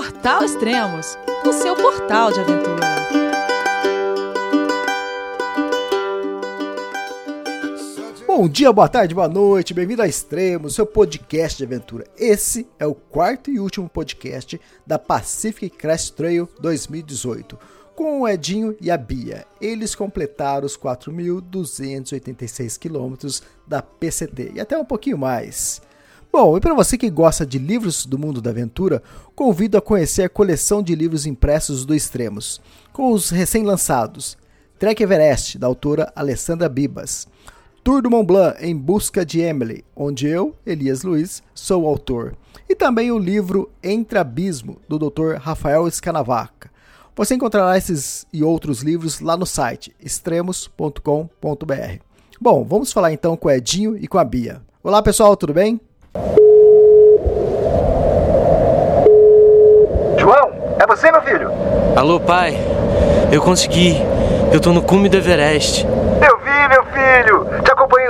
Portal Extremos, o seu portal de aventura. Bom dia, boa tarde, boa noite, bem-vindo a Extremos, seu podcast de aventura. Esse é o quarto e último podcast da Pacific Crest Trail 2018 com o Edinho e a Bia. Eles completaram os 4.286 quilômetros da PCT e até um pouquinho mais. Bom, e para você que gosta de livros do mundo da aventura, convido a conhecer a coleção de livros impressos do Extremos, com os recém-lançados Trek Everest, da autora Alessandra Bibas, Tour do Mont Blanc em busca de Emily, onde eu, Elias Luiz, sou o autor, e também o livro Entre Abismo, do Dr. Rafael Scanavaca. Você encontrará esses e outros livros lá no site extremos.com.br. Bom, vamos falar então com o Edinho e com a Bia. Olá pessoal, tudo bem? João, é você, meu filho? Alô, pai. Eu consegui. Eu tô no cume do Everest. Eu vi, meu filho. Te acompanhei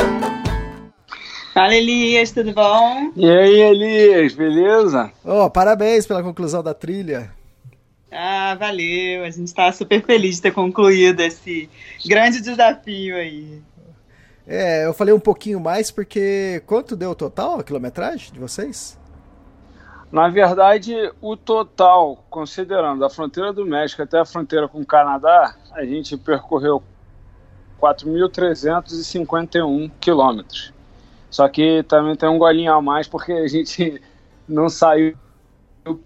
Fala Elias, tudo bom? E aí, Elias, beleza? Oh, parabéns pela conclusão da trilha. Ah, valeu. A gente está super feliz de ter concluído esse grande desafio aí. É, eu falei um pouquinho mais porque quanto deu o total a quilometragem de vocês? Na verdade, o total, considerando a fronteira do México até a fronteira com o Canadá, a gente percorreu 4.351 quilômetros. Só que também tem um golinho a mais porque a gente não saiu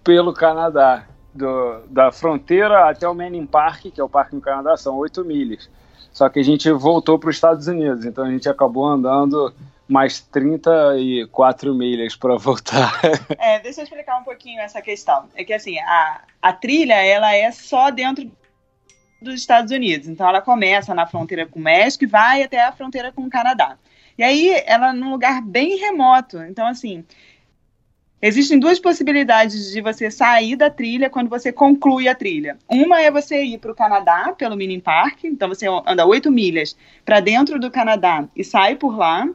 pelo Canadá. Do, da fronteira até o Manning Park, que é o parque no Canadá, são 8 milhas. Só que a gente voltou para os Estados Unidos, então a gente acabou andando mais 34 milhas para voltar. É, deixa eu explicar um pouquinho essa questão. É que assim, a, a trilha ela é só dentro dos Estados Unidos. Então ela começa na fronteira com o México e vai até a fronteira com o Canadá. E aí ela num lugar bem remoto. Então, assim, existem duas possibilidades de você sair da trilha quando você conclui a trilha. Uma é você ir para o Canadá pelo Mini Park, então você anda 8 milhas para dentro do Canadá e sai por lá.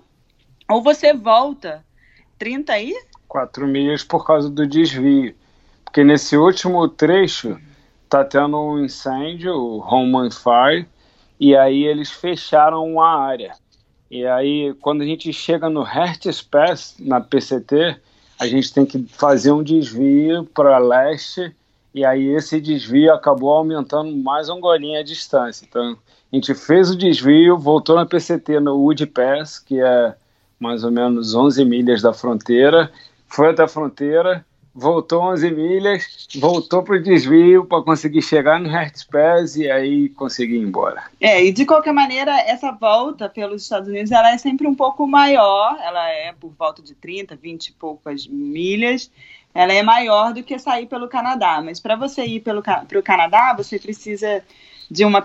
Ou você volta 30 aí? 4 milhas por causa do desvio. Porque nesse último trecho tá tendo um incêndio, o Home on Fire, e aí eles fecharam a área. E aí, quando a gente chega no Hertz Pass, na PCT, a gente tem que fazer um desvio para leste, e aí esse desvio acabou aumentando mais um golinho a distância. Então, a gente fez o desvio, voltou na PCT no Wood Pass, que é mais ou menos 11 milhas da fronteira, foi até a fronteira, voltou 11 milhas, voltou para o desvio para conseguir chegar no Hertzpass e aí conseguir ir embora. É, e de qualquer maneira, essa volta pelos Estados Unidos ela é sempre um pouco maior, ela é por volta de 30, 20 e poucas milhas, ela é maior do que sair pelo Canadá, mas para você ir para o Canadá, você precisa de uma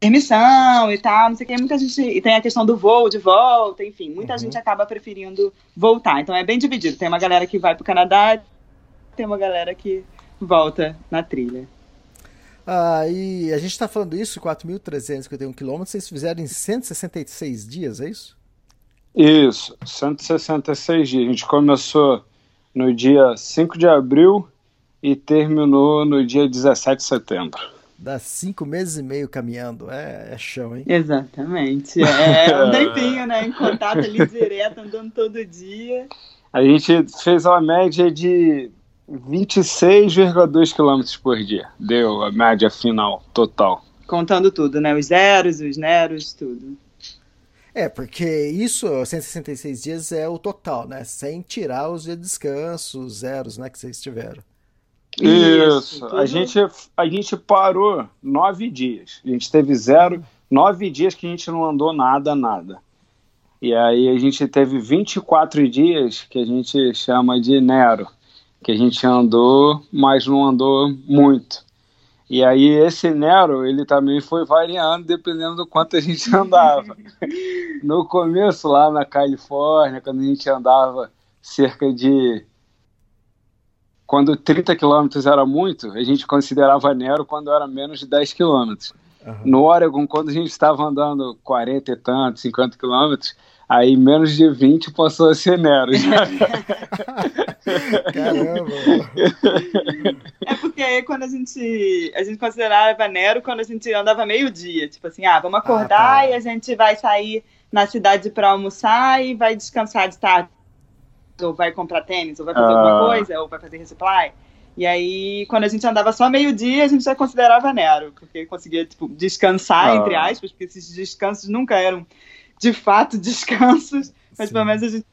permissão e tal, não sei o que, muita gente, e tem a questão do voo de volta, enfim, muita uhum. gente acaba preferindo voltar, então é bem dividido, tem uma galera que vai para o Canadá, tem uma galera que volta na trilha. Ah, e a gente está falando isso, 4.351 quilômetros, vocês fizeram em 166 dias, é isso? Isso, 166 dias, a gente começou no dia 5 de abril e terminou no dia 17 de setembro dá cinco meses e meio caminhando. É, é chão, hein? Exatamente. É um tempinho, né? Em contato ali direto, andando todo dia. A gente fez uma média de 26,2 km por dia. Deu a média final, total. Contando tudo, né? Os zeros, os neros, tudo. É, porque isso, 166 dias é o total, né? Sem tirar os dias de descanso, os zeros, né, que vocês tiveram. Isso. Tudo... A, gente, a gente parou nove dias. A gente teve zero, nove dias que a gente não andou nada, nada. E aí a gente teve 24 dias que a gente chama de Nero, que a gente andou, mas não andou muito. E aí esse Nero, ele também foi variando dependendo do quanto a gente andava. No começo, lá na Califórnia, quando a gente andava cerca de... Quando 30 quilômetros era muito, a gente considerava Nero quando era menos de 10 quilômetros. Uhum. No Oregon, quando a gente estava andando 40 e tanto, 50 quilômetros, aí menos de 20 passou a ser Nero. Caramba! É porque aí quando a gente, a gente considerava Nero quando a gente andava meio-dia. Tipo assim, ah, vamos acordar ah, tá. e a gente vai sair na cidade para almoçar e vai descansar de tarde. Ou vai comprar tênis, ou vai fazer ah. alguma coisa, ou vai fazer resupply. E aí, quando a gente andava só meio-dia, a gente já considerava Nero, porque conseguia tipo, descansar, ah. entre aspas, porque esses descansos nunca eram de fato descansos, mas Sim. pelo menos a gente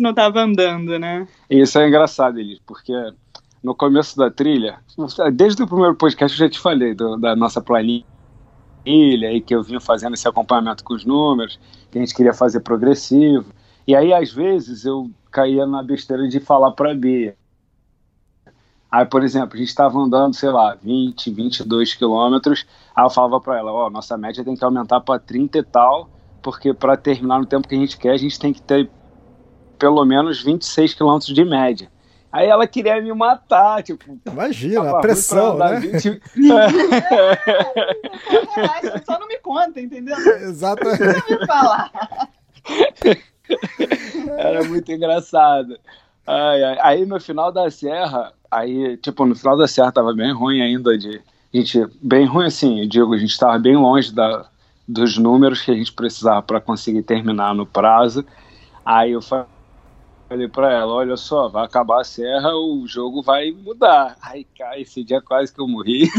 não estava andando, né? Isso é engraçado, Elis, porque no começo da trilha, desde o primeiro podcast eu já te falei do, da nossa planilha e que eu vinha fazendo esse acompanhamento com os números, que a gente queria fazer progressivo. E aí, às vezes, eu caía na besteira de falar para Bia. Aí, por exemplo, a gente estava andando, sei lá, 20, 22 quilômetros. Aí eu falava para ela: Ó, oh, nossa média tem que aumentar para 30 e tal, porque para terminar no tempo que a gente quer, a gente tem que ter pelo menos 26 quilômetros de média. Aí ela queria me matar, tipo. Imagina, a pressão, né? 20... Relaxa, só não me conta, entendeu? Exatamente. Não me falar. Era muito engraçado. Ai, ai. Aí no final da serra, Aí, tipo, no final da serra tava bem ruim ainda de. Gente, bem ruim assim, eu digo, a gente estava bem longe da, dos números que a gente precisava para conseguir terminar no prazo. Aí eu falei para ela, olha só, vai acabar a serra, o jogo vai mudar. Aí, cara, esse dia quase que eu morri.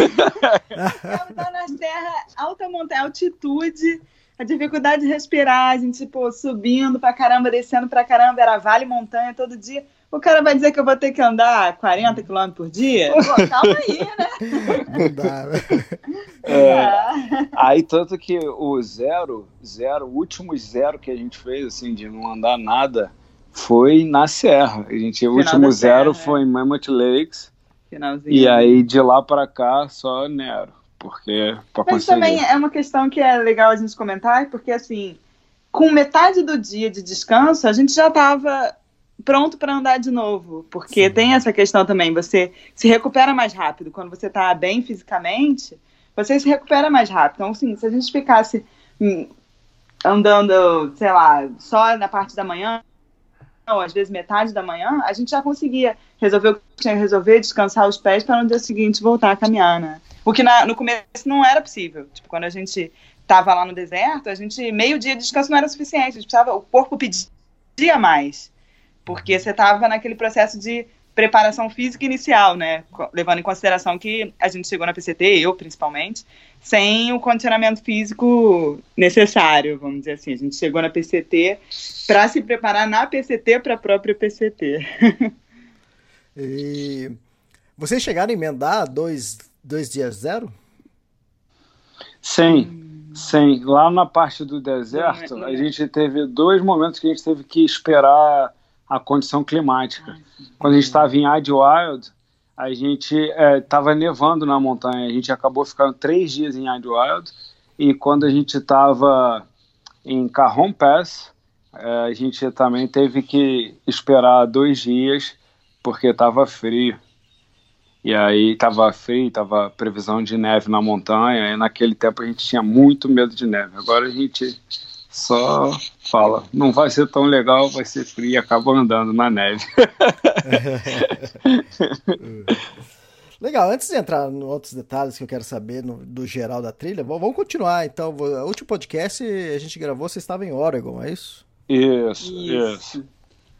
Eu na serra, alta montanha, altitude, a dificuldade de respirar, a gente, tipo, subindo pra caramba, descendo pra caramba, era vale montanha todo dia. O cara vai dizer que eu vou ter que andar 40 km por dia? Pô, calma aí, né? Não dá, né? É, aí, tanto que o zero, zero, o último zero que a gente fez, assim, de não andar nada, foi na Serra. A gente, o último zero serra, foi em Mammoth Lakes. Finalzinho. E aí, de lá para cá, só Nero. Porque, Mas conseguir... também é uma questão que é legal a gente comentar, porque, assim, com metade do dia de descanso, a gente já estava pronto para andar de novo, porque Sim. tem essa questão também, você se recupera mais rápido quando você está bem fisicamente, você se recupera mais rápido. Então, assim, se a gente ficasse hum, andando, sei lá, só na parte da manhã, ou às vezes metade da manhã, a gente já conseguia resolver o que tinha que resolver, descansar os pés para no dia seguinte voltar a caminhar, né? O que na, no começo não era possível. Tipo, quando a gente estava lá no deserto, a gente meio dia de descanso não era suficiente. A gente precisava, o corpo pedia mais porque você estava naquele processo de preparação física inicial, né? Levando em consideração que a gente chegou na PCT, eu principalmente, sem o condicionamento físico necessário, vamos dizer assim. A gente chegou na PCT para se preparar na PCT para a própria PCT. e vocês chegaram a emendar dois, dois dias zero? Sim. Sim, lá na parte do deserto, a gente teve dois momentos que a gente teve que esperar a condição climática. Quando a gente estava em Idlewild, a gente estava é, nevando na montanha. A gente acabou ficando três dias em Idlewild e quando a gente estava em Cajon Pass, é, a gente também teve que esperar dois dias porque estava frio. E aí estava frio, estava previsão de neve na montanha, e naquele tempo a gente tinha muito medo de neve. Agora a gente só fala, não vai ser tão legal, vai ser frio e acaba andando na neve. Legal, antes de entrar em outros detalhes que eu quero saber no, do geral da trilha, vamos continuar então. O último podcast a gente gravou, você estava em Oregon, é isso? Isso, isso. isso.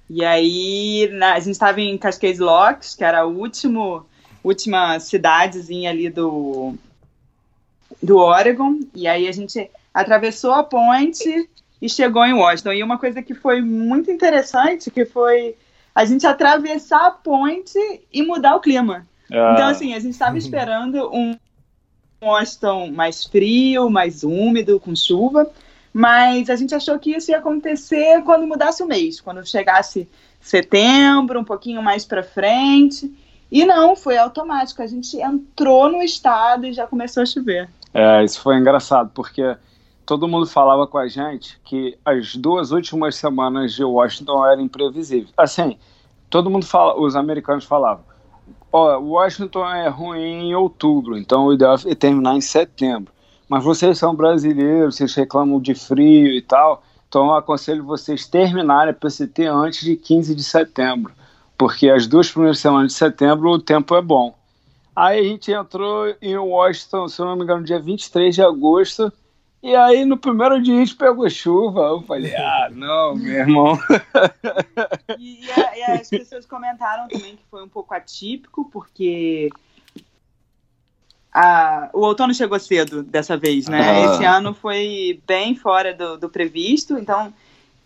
E aí na, a gente estava em Cascade Locks, que era a último, última cidadezinha ali do, do Oregon, e aí a gente atravessou a ponte e chegou em Washington. E uma coisa que foi muito interessante, que foi a gente atravessar a ponte e mudar o clima. Ah. Então, assim, a gente estava esperando um Washington mais frio, mais úmido, com chuva, mas a gente achou que isso ia acontecer quando mudasse o mês, quando chegasse setembro, um pouquinho mais para frente. E não, foi automático. A gente entrou no estado e já começou a chover. É, isso foi engraçado, porque todo mundo falava com a gente que as duas últimas semanas de Washington eram imprevisíveis. Assim, todo mundo fala, os americanos falavam, ó, Washington é ruim em outubro, então o ideal é terminar em setembro. Mas vocês são brasileiros, vocês reclamam de frio e tal, então eu aconselho vocês terminarem a PCT antes de 15 de setembro, porque as duas primeiras semanas de setembro o tempo é bom. Aí a gente entrou em Washington, se não me engano, dia 23 de agosto, e aí no primeiro dia a gente pegou chuva. Eu falei, ah, não, meu irmão. E, e, a, e, as pessoas comentaram também que foi um pouco atípico, porque a, o outono chegou cedo dessa vez, né? Ah. Esse ano foi bem fora do, do previsto, então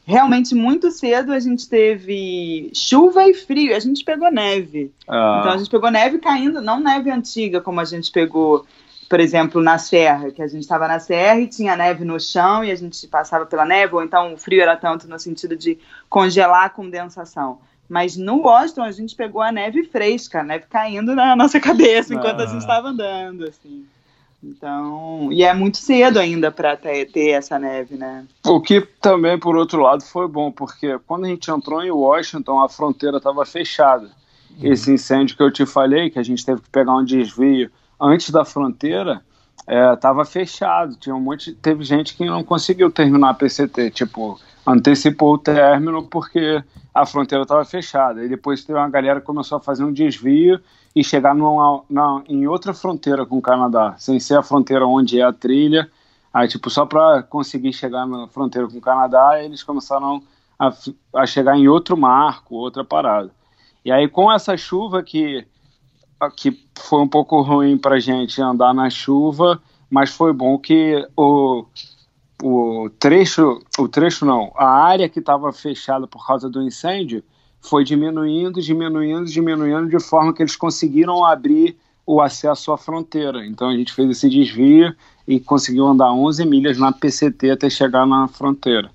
realmente muito cedo a gente teve chuva e frio, a gente pegou neve. Ah. Então a gente pegou neve caindo, não neve antiga como a gente pegou por exemplo, na serra, que a gente estava na serra e tinha neve no chão e a gente passava pela neve, ou então o frio era tanto no sentido de congelar a condensação. Mas no Washington a gente pegou a neve fresca, a neve caindo na nossa cabeça enquanto ah. a gente estava andando, assim. Então, e é muito cedo ainda para ter, ter, essa neve, né? O que também, por outro lado, foi bom, porque quando a gente entrou em Washington, a fronteira estava fechada. Uhum. Esse incêndio que eu te falei, que a gente teve que pegar um desvio antes da fronteira estava é, fechado. Tinha um monte, teve gente que não conseguiu terminar a PCT, tipo, antecipou o término porque a fronteira estava fechada. E depois teve uma galera que começou a fazer um desvio e chegar numa, na, em outra fronteira com o Canadá, sem ser a fronteira onde é a trilha. Aí, tipo, só para conseguir chegar na fronteira com o Canadá, eles começaram a, a chegar em outro marco, outra parada. E aí, com essa chuva que que foi um pouco ruim para gente andar na chuva, mas foi bom que o, o trecho, o trecho não, a área que estava fechada por causa do incêndio foi diminuindo, diminuindo, diminuindo, de forma que eles conseguiram abrir o acesso à fronteira. Então a gente fez esse desvio e conseguiu andar 11 milhas na PCT até chegar na fronteira.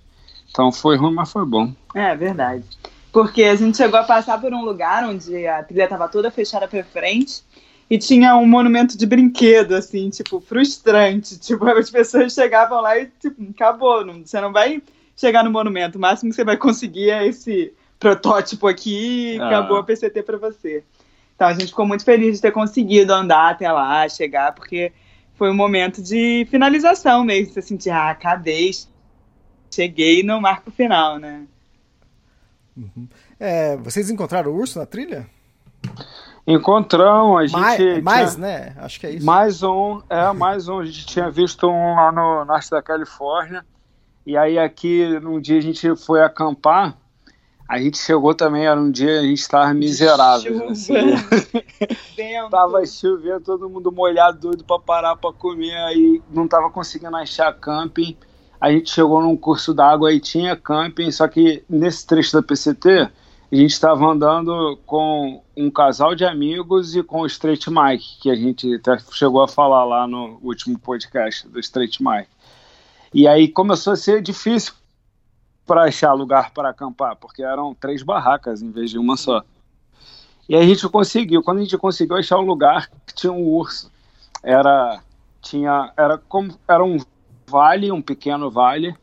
Então foi ruim, mas foi bom. É verdade. Porque a gente chegou a passar por um lugar onde a trilha estava toda fechada para frente e tinha um monumento de brinquedo, assim, tipo, frustrante. Tipo, as pessoas chegavam lá e, tipo, acabou, não, você não vai chegar no monumento. O máximo que você vai conseguir é esse protótipo aqui e ah. acabou a PCT para você. Então a gente ficou muito feliz de ter conseguido andar até lá, chegar, porque foi um momento de finalização mesmo. Você sentir, ah, acabei, cheguei no marco final, né? Uhum. É, vocês encontraram o urso na trilha? Encontramos, a gente. Mais, mais né? Acho que é isso. Mais um, é, mais um. A gente tinha visto um lá no norte da Califórnia. E aí aqui, num dia a gente foi acampar. A gente chegou também, era um dia a gente estava miserável. Assim. tava chovendo, todo mundo molhado, doido para parar para comer. Aí não tava conseguindo achar camping a gente chegou num curso d'água e tinha camping, só que nesse trecho da PCT a gente estava andando com um casal de amigos e com o Straight Mike, que a gente até chegou a falar lá no último podcast do Straight Mike. E aí começou a ser difícil para achar lugar para acampar, porque eram três barracas em vez de uma só. E aí a gente conseguiu, quando a gente conseguiu achar um lugar que tinha um urso, era tinha era como era um vale, um pequeno vale.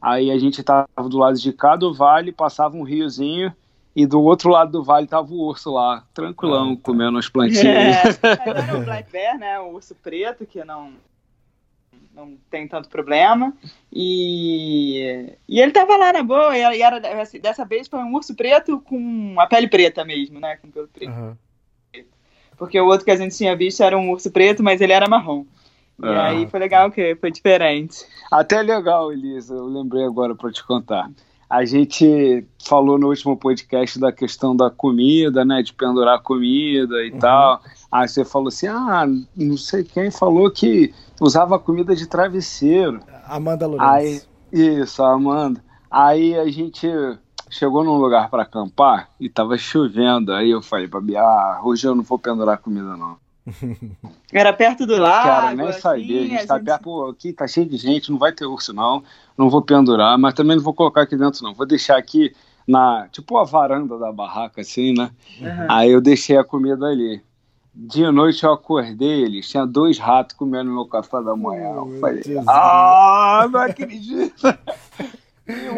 Aí a gente estava do lado de cá do vale, passava um riozinho e do outro lado do vale tava o urso lá, tranquilão, ah, tá. comendo as plantinhas. É, era o black bear, né, o urso preto, que não não tem tanto problema. E, e ele tava lá na boa, e era, dessa vez foi um urso preto com a pele preta mesmo, né, com pelo preto. Uhum. Porque o outro que a gente tinha visto era um urso preto, mas ele era marrom. E ah. aí foi legal que foi diferente. Até legal, Elisa, eu lembrei agora para te contar. A gente falou no último podcast da questão da comida, né? De pendurar comida e uhum. tal. Aí você falou assim: ah, não sei quem falou que usava comida de travesseiro. Amanda Lourenço. Aí, isso, a Amanda. Aí a gente chegou num lugar para acampar e tava chovendo. Aí eu falei pra Bia: ah, hoje eu não vou pendurar comida, não. Era perto do lago. Cara, nem assim, sabia. A gente tá gente... perto, pô, aqui tá cheio de gente, não vai ter urso, não. Não vou pendurar, mas também não vou colocar aqui dentro, não. Vou deixar aqui na tipo a varanda da barraca, assim, né? Aham. Aí eu deixei a comida ali. De noite eu acordei, eles tinha dois ratos comendo meu café da manhã. Eu falei, Deus. ah, não acredito.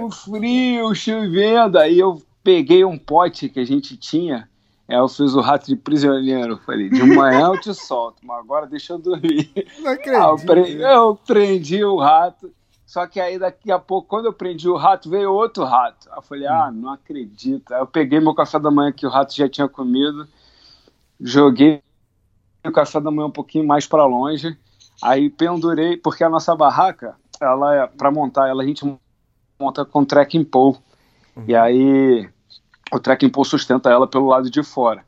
O frio, chovendo. Aí eu peguei um pote que a gente tinha. Aí eu fiz o rato de prisioneiro. Eu falei, de manhã eu te solto, mas agora deixa eu dormir. Não Ah, eu, acredito. pre- eu prendi o rato. Só que aí daqui a pouco, quando eu prendi o rato, veio outro rato. Aí eu falei, ah, não acredito. Aí eu peguei meu café da manhã que o rato já tinha comido, joguei o café da manhã um pouquinho mais para longe. Aí pendurei, porque a nossa barraca, ela é para montar, ela a gente monta com trekking pole. E aí o trekking pole sustenta ela pelo lado de fora.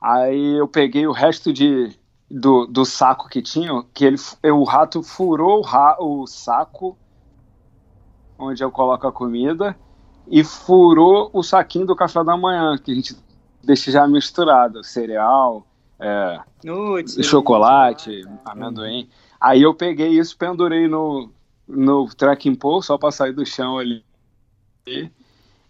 Aí eu peguei o resto de, do, do saco que tinha, que ele, o rato furou o, ra, o saco onde eu coloco a comida e furou o saquinho do café da manhã, que a gente deixa já misturado, cereal, é, Nude. chocolate, amendoim. Aí eu peguei isso, pendurei no, no trekking pole, só para sair do chão ali.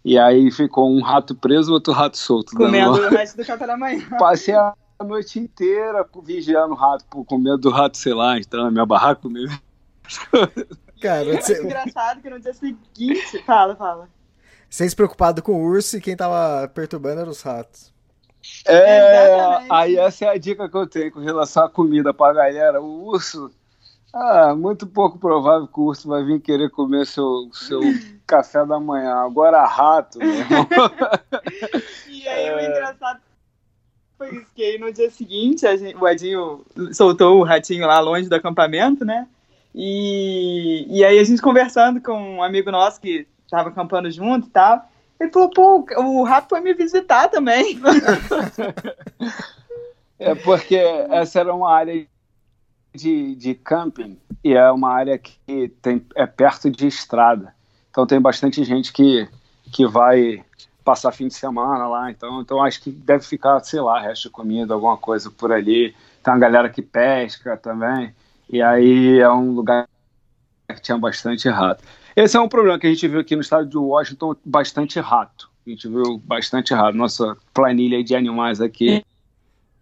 E aí ficou um rato preso, outro rato solto. dando Comendo o resto do café da manhã. Passei a noite inteira vigiando o rato, pô, com medo do rato, sei lá, entrar na minha barraca comigo. Cara, É você- engraçado que no dia seguinte. Fala, fala. vocês preocupados com o urso e quem tava perturbando eram os ratos. É, aí essa é a dica que eu tenho com relação à comida pra galera. O urso, ah, muito pouco provável que o urso vai vir querer comer seu, seu café da manhã. Agora rato, meu irmão. E aí o engraçado foi isso, que aí no dia seguinte gente- o Edinho soltou o ratinho lá longe do acampamento, né? E, e aí a gente conversando com um amigo nosso que tava acampando junto e tal. Ele falou, pô, o rato foi me visitar também. É porque essa era uma área de, de camping e é uma área que tem, é perto de estrada. Então tem bastante gente que, que vai passar fim de semana lá. Então, então acho que deve ficar, sei lá, resto de comida, alguma coisa por ali. Tem uma galera que pesca também. E aí é um lugar que tinha bastante rato. Esse é um problema que a gente viu aqui no estado de Washington, bastante rato. A gente viu bastante rato. Nossa planilha de animais aqui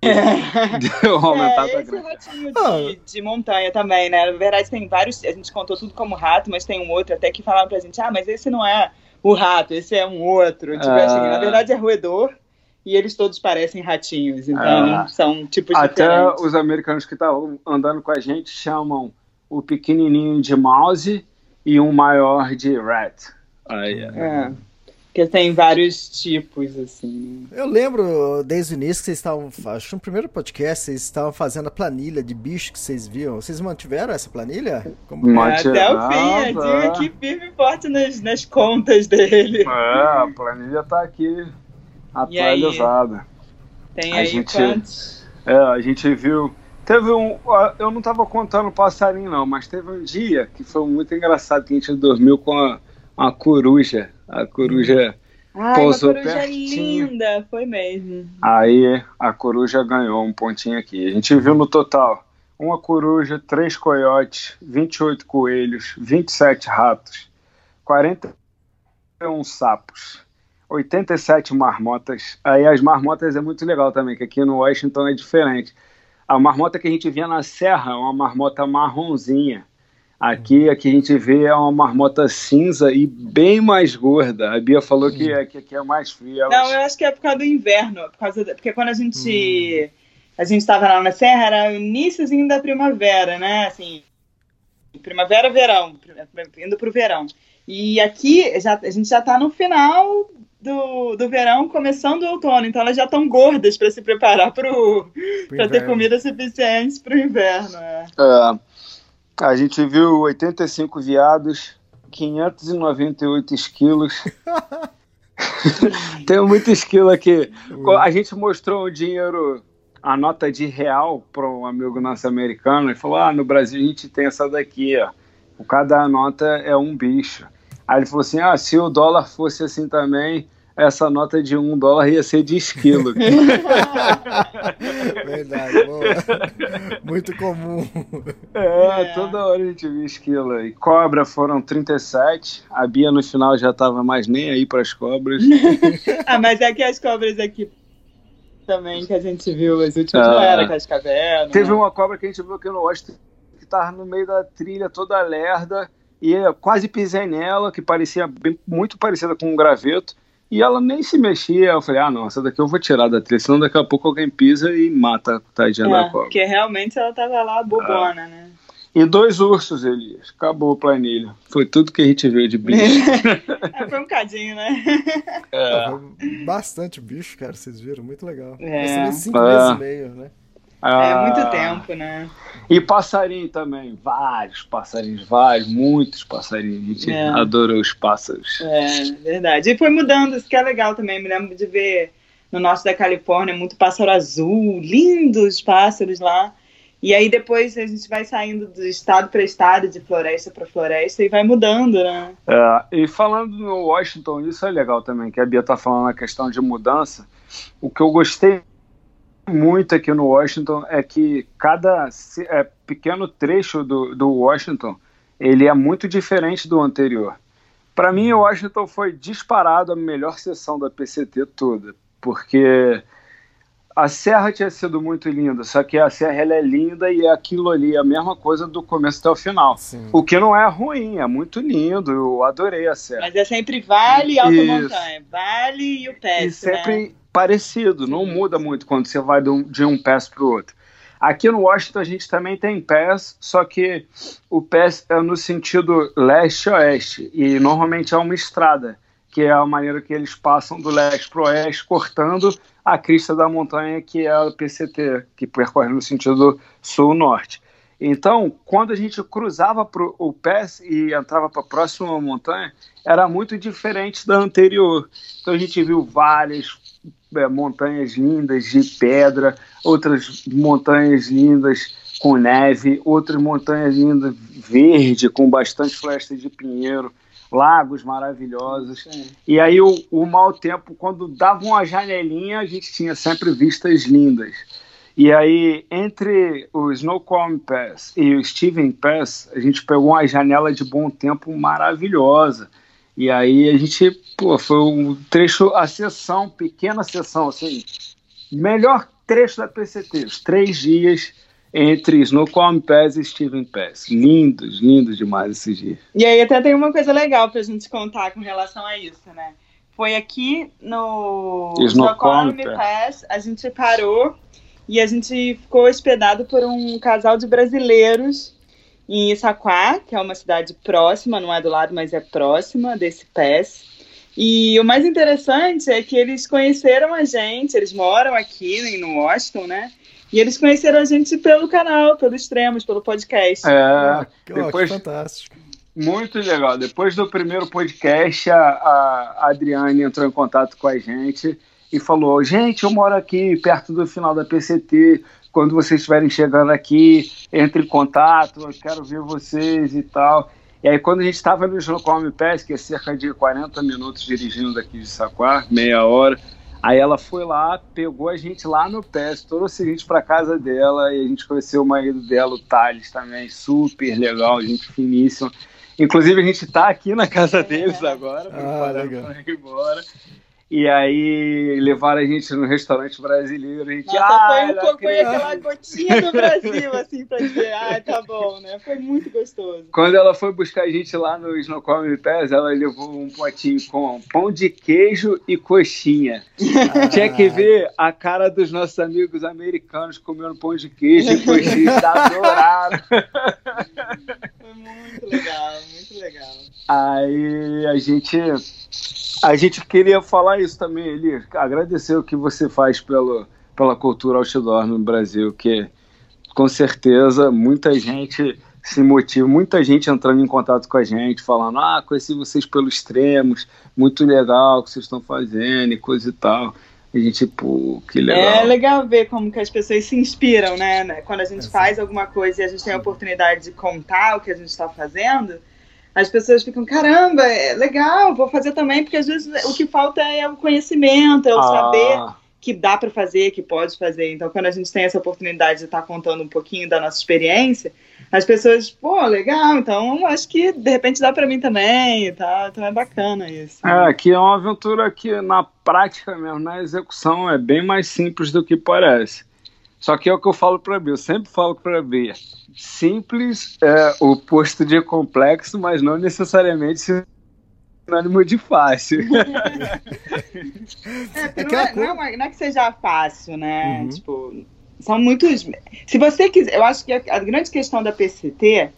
deu uma aumentada É, esse ratinho Ah. de, de montanha também, né? Na verdade, tem vários. A gente contou tudo como rato, mas tem um outro até que falaram pra gente: ah, mas esse não é o rato, esse é um outro. Tipo Ah. assim, na verdade é roedor e eles todos parecem ratinhos, então Ah. são tipos Até diferentes. os americanos que estavam andando com a gente chamam o pequenininho de mouse e um maior de rat. Aí, é. É. Porque tem vários tipos, assim. Eu lembro desde o início que vocês estavam, acho que no primeiro podcast, vocês estavam fazendo a planilha de bicho que vocês viam. Vocês mantiveram essa planilha? Como- Mas- Até o ah, fim, a tá. Dinho aqui firme e forte nas, nas contas dele. É, a planilha tá aqui E aí? atualizada. Tem A aí gente- quantos? É, a gente viu. Teve um. Eu não tava contando passarinho, não, mas teve um dia que foi muito engraçado que a gente dormiu com a, uma coruja. A coruja. Ai, uma Pousou coruja pertinho. linda, foi mesmo. Aí a coruja ganhou um pontinho aqui. A gente viu no total uma coruja, três coiotes, 28 coelhos, 27 ratos, 41 sapos, 87 marmotas. Aí as marmotas é muito legal também, que aqui no Washington é diferente. A marmota que a gente via na serra é uma marmota marronzinha. Aqui, a que a gente vê é uma marmota cinza e bem mais gorda. A Bia falou que, é- que aqui é mais fria. Não, eu acho que é por causa do inverno. Por causa da- porque quando a gente. A gente estava lá na Serra, era o iníciozinho da primavera, né? Assim, primavera, verão, indo pro verão. E aqui já, a gente já tá no final do, do verão, começando o outono. Então elas já estão gordas para se preparar para ter comida suficiente pro inverno. é. É, a gente viu 85 viados, 598 esquilos. Tem muito esquilo aqui. A gente mostrou o dinheiro, a nota de real para um amigo nosso americano e falou: Ah, no Brasil a gente tem essa daqui, ó. Cada nota é um bicho. Aí ele falou assim: Ah, se o dólar fosse assim também, essa nota de um dólar ia ser de esquilo. Verdade, boa. Muito comum. É, é, toda hora a gente via esquilo. E cobra foram 37. A Bia no final já tava mais nem aí para as cobras. ah, mas é que as cobras aqui também que a gente viu, as últimas não era cascavel. Teve uma cobra que a gente viu aqui no Washington que tava no meio da trilha toda lerda e eu quase pisei nela, que parecia bem, muito parecida com um graveto. E ela nem se mexia. Eu falei, ah, não, essa daqui eu vou tirar da trilha, senão daqui a pouco alguém pisa e mata a tadinha é, da cobra. Porque realmente ela tava lá bobona, ah. né? E dois ursos, Elias. Acabou a planilha. Foi tudo que a gente viu de bicho. é, foi um cadinho, né? É. Bastante bicho, cara, vocês viram? Muito legal. É. cinco é. meses e meio, né? É muito tempo, né? E passarinho também, vários passarinhos, vários, muitos passarinhos. A gente é. adorou os pássaros. É, verdade. E foi mudando, isso que é legal também. Me lembro de ver no norte da Califórnia muito pássaro azul, lindos pássaros lá. E aí depois a gente vai saindo do estado para estado, de floresta para floresta e vai mudando, né? É, e falando no Washington, isso é legal também, que a Bia tá falando a questão de mudança. O que eu gostei muito aqui no Washington é que cada é, pequeno trecho do, do Washington ele é muito diferente do anterior. Para mim, o Washington foi disparado a melhor sessão da PCT toda, porque a serra tinha sido muito linda, só que a serra ela é linda e é aquilo ali, a mesma coisa do começo até o final. Sim. O que não é ruim, é muito lindo, eu adorei a serra. Mas é sempre vale e alta montanha, vale e o pé. E sempre né? parecido, não muda muito quando você vai de um, de um pass para o outro. Aqui no Washington a gente também tem pés, só que o pés é no sentido leste-oeste e normalmente é uma estrada, que é a maneira que eles passam do leste para o oeste, cortando a crista da montanha, que é a PCT, que percorre no sentido sul-norte. Então, quando a gente cruzava pro, o PES e entrava para a próxima montanha, era muito diferente da anterior. Então, a gente viu várias é, montanhas lindas de pedra, outras montanhas lindas com neve, outras montanhas lindas verde, com bastante floresta de pinheiro lagos maravilhosos. E aí o, o mau tempo, quando dava uma janelinha, a gente tinha sempre vistas lindas. E aí, entre o Snowcomb Pass e o Steven Pass, a gente pegou uma janela de bom tempo maravilhosa. E aí a gente, pô, foi um trecho, a sessão, pequena sessão, assim, melhor trecho da PCT, os três dias entre Snowcomb Pass e Steven Pass. Lindos, lindos demais esses dias. E aí até tem uma coisa legal pra gente contar com relação a isso, né? Foi aqui no Snowcomb Pass, a gente parou e a gente ficou hospedado por um casal de brasileiros em Issaquah, que é uma cidade próxima, não é do lado, mas é próxima desse pass. E o mais interessante é que eles conheceram a gente, eles moram aqui no Washington, né? E eles conheceram a gente pelo canal, pelo Extremos, pelo podcast. É, depois, fantástico. Muito legal. Depois do primeiro podcast, a, a Adriane entrou em contato com a gente e falou: Gente, eu moro aqui perto do final da PCT. Quando vocês estiverem chegando aqui, entre em contato, eu quero ver vocês e tal. E aí, quando a gente estava no Slocome Pass, que é cerca de 40 minutos dirigindo daqui de Saquá, meia hora, Aí ela foi lá, pegou a gente lá no pé, trouxe a gente para casa dela e a gente conheceu o marido dela, o Thales também, super legal, gente finíssima. Inclusive a gente está aqui na casa deles agora, ah, preparando para ir embora. E aí levaram a gente no restaurante brasileiro. A gente, Nossa, ah, foi, um, foi aquela gotinha do Brasil, assim, pra dizer, ah, tá bom, né? Foi muito gostoso. Quando ela foi buscar a gente lá no Snowcomb Pass, ela levou um potinho com pão de queijo e coxinha. Ah. Tinha que ver a cara dos nossos amigos americanos comendo pão de queijo e coxinha. adoraram. Foi muito legal, muito legal. Aí a gente a gente queria falar isso também, Eli. Agradecer o que você faz pelo, pela cultura outdoor no Brasil, que com certeza muita gente se motiva, muita gente entrando em contato com a gente, falando: Ah, conheci vocês pelos extremos, muito legal o que vocês estão fazendo e coisa e tal. A gente, pô, que legal. É legal ver como que as pessoas se inspiram, né? Quando a gente é faz alguma coisa e a gente tem a oportunidade de contar o que a gente está fazendo as pessoas ficam, caramba, é legal, vou fazer também, porque às vezes o que falta é o conhecimento, é o ah. saber. que dá para fazer, que pode fazer. Então, quando a gente tem essa oportunidade de estar tá contando um pouquinho da nossa experiência, as pessoas, pô, legal, então acho que de repente dá para mim também tal. Então é bacana isso. É, que é uma aventura que na prática mesmo, na execução, é bem mais simples do que parece. Só que é o que eu falo para B, eu sempre falo para B. Simples é o posto de complexo, mas não necessariamente sinônimo de fácil. é, não, é, não, é, não, é, que seja fácil, né? Uhum. Tipo, são muitos. Se você quiser, eu acho que a, a grande questão da PCT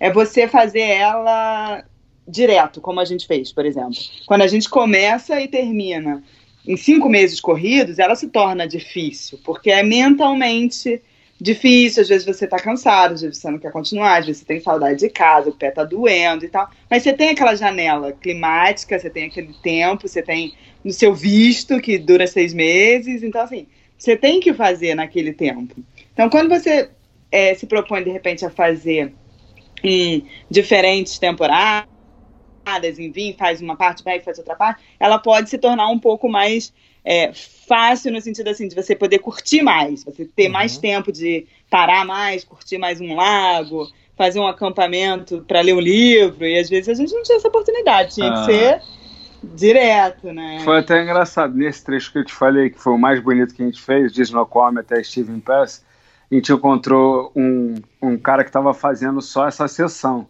é você fazer ela direto, como a gente fez, por exemplo. Quando a gente começa e termina em cinco meses corridos, ela se torna difícil, porque é mentalmente difícil, às vezes você está cansado, às vezes você não quer continuar, às vezes você tem saudade de casa, o pé está doendo e tal. Mas você tem aquela janela climática, você tem aquele tempo, você tem no seu visto que dura seis meses, então assim, você tem que fazer naquele tempo. Então, quando você é, se propõe de repente a fazer em diferentes temporadas, enfim, faz uma parte, vai e faz outra parte, ela pode se tornar um pouco mais é, fácil no sentido assim de você poder curtir mais, você ter uhum. mais tempo de parar mais, curtir mais um lago, fazer um acampamento para ler um livro, e às vezes a gente não tinha essa oportunidade, tinha ah. que ser direto, né? Foi até engraçado, nesse trecho que eu te falei, que foi o mais bonito que a gente fez, de Snoqualmie até Steven Pass, a gente encontrou um, um cara que estava fazendo só essa sessão.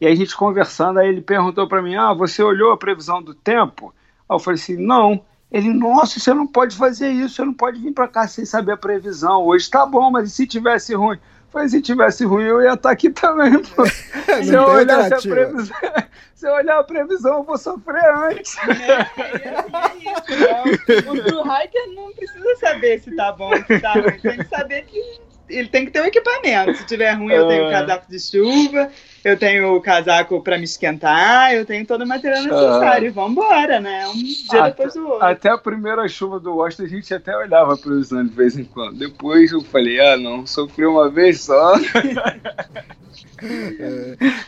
E aí a gente conversando, aí ele perguntou para mim, ah, você olhou a previsão do tempo? Aí eu falei assim, não, ele, nossa, você não pode fazer isso, você não pode vir para cá sem saber a previsão. Hoje tá bom, mas e se tivesse ruim? Falei, se tivesse ruim, eu ia estar tá aqui também. Pô. se, eu olhar a previsão, se eu olhar a previsão, eu vou sofrer antes. É, é, é isso. Não. O hiker não precisa saber se tá bom ou se tá ruim. Tem que saber que ele tem que ter um equipamento. Se tiver ruim, eu tenho é. casaco de chuva, eu tenho o casaco para me esquentar, eu tenho todo o material necessário. Uh, Vamos embora, né? Um dia até, depois do outro. Até a primeira chuva do Washington, a gente até olhava para os de vez em quando. Depois eu falei, ah, não, sofri uma vez só.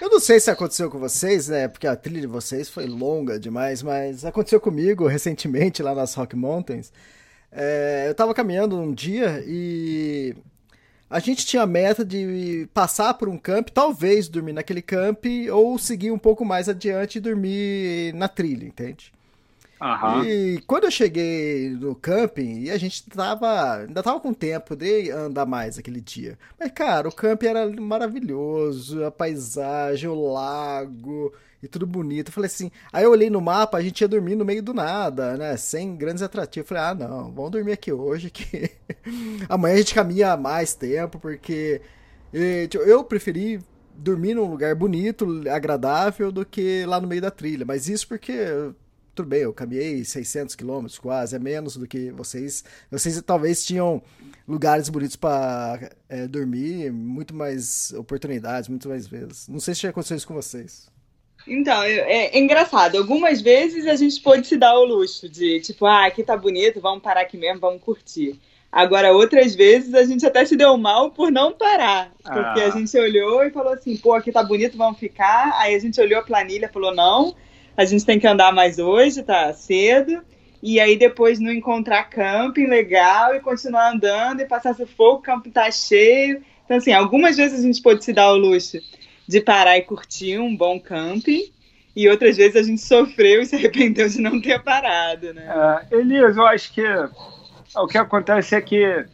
Eu não sei se aconteceu com vocês, né? Porque a trilha de vocês foi longa demais, mas aconteceu comigo recentemente lá nas Rock Mountains. É, eu tava caminhando um dia e a gente tinha a meta de passar por um camp, talvez dormir naquele camp, ou seguir um pouco mais adiante e dormir na trilha, entende? Uhum. E quando eu cheguei no camping, e a gente tava, ainda tava com tempo de andar mais aquele dia. Mas, cara, o camping era maravilhoso, a paisagem, o lago, e tudo bonito. Eu falei assim, aí eu olhei no mapa, a gente ia dormir no meio do nada, né? Sem grandes atrativos. Eu falei, ah, não, vamos dormir aqui hoje, que amanhã a gente caminha mais tempo, porque tipo, eu preferi dormir num lugar bonito, agradável, do que lá no meio da trilha. Mas isso porque tudo bem, eu caminhei 600 quilômetros quase, é menos do que vocês. Vocês talvez tinham lugares bonitos para é, dormir, muito mais oportunidades, muito mais vezes. Não sei se já aconteceu isso com vocês. Então, é, é, engraçado. Algumas vezes a gente pode se dar o luxo de, tipo, ah, aqui tá bonito, vamos parar aqui mesmo, vamos curtir. Agora, outras vezes a gente até se deu mal por não parar. Porque ah. a gente olhou e falou assim, pô, aqui tá bonito, vamos ficar. Aí a gente olhou a planilha e falou, não, a gente tem que andar mais hoje, tá cedo. E aí depois não encontrar camping legal e continuar andando e passar sufoco, o camping tá cheio. Então, assim, algumas vezes a gente pode se dar o luxo de parar e curtir um bom camping. E outras vezes a gente sofreu e se arrependeu de não ter parado, né? É, Elias, eu acho que o que acontece é que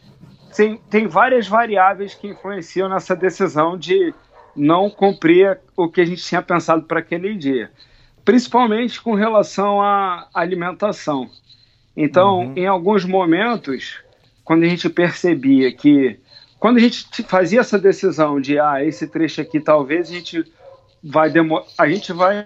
tem, tem várias variáveis que influenciam nessa decisão de não cumprir o que a gente tinha pensado para aquele dia, principalmente com relação à alimentação. Então, uhum. em alguns momentos, quando a gente percebia que quando a gente fazia essa decisão de ah, esse trecho aqui talvez a gente vai demorar, a gente vai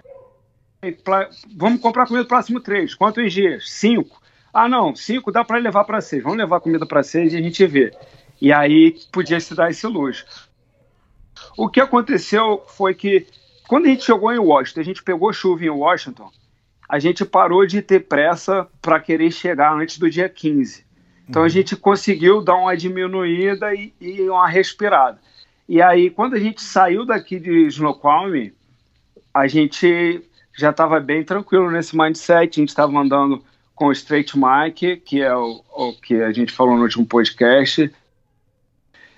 vamos comprar comida no próximo trecho. Quantos dias? Cinco. Ah, não, cinco dá para levar para seis. Vamos levar comida para seis e a gente vê. E aí podia se dar esse luxo. O que aconteceu foi que quando a gente chegou em Washington, a gente pegou chuva em Washington, a gente parou de ter pressa para querer chegar antes do dia 15. Então a gente conseguiu dar uma diminuída e, e, uma respirada. E aí, quando a gente saiu daqui de Snoqualmie, a gente já estava bem tranquilo nesse mindset. A gente estava andando com o Straight Mike, que é o, o, que a gente falou no último podcast,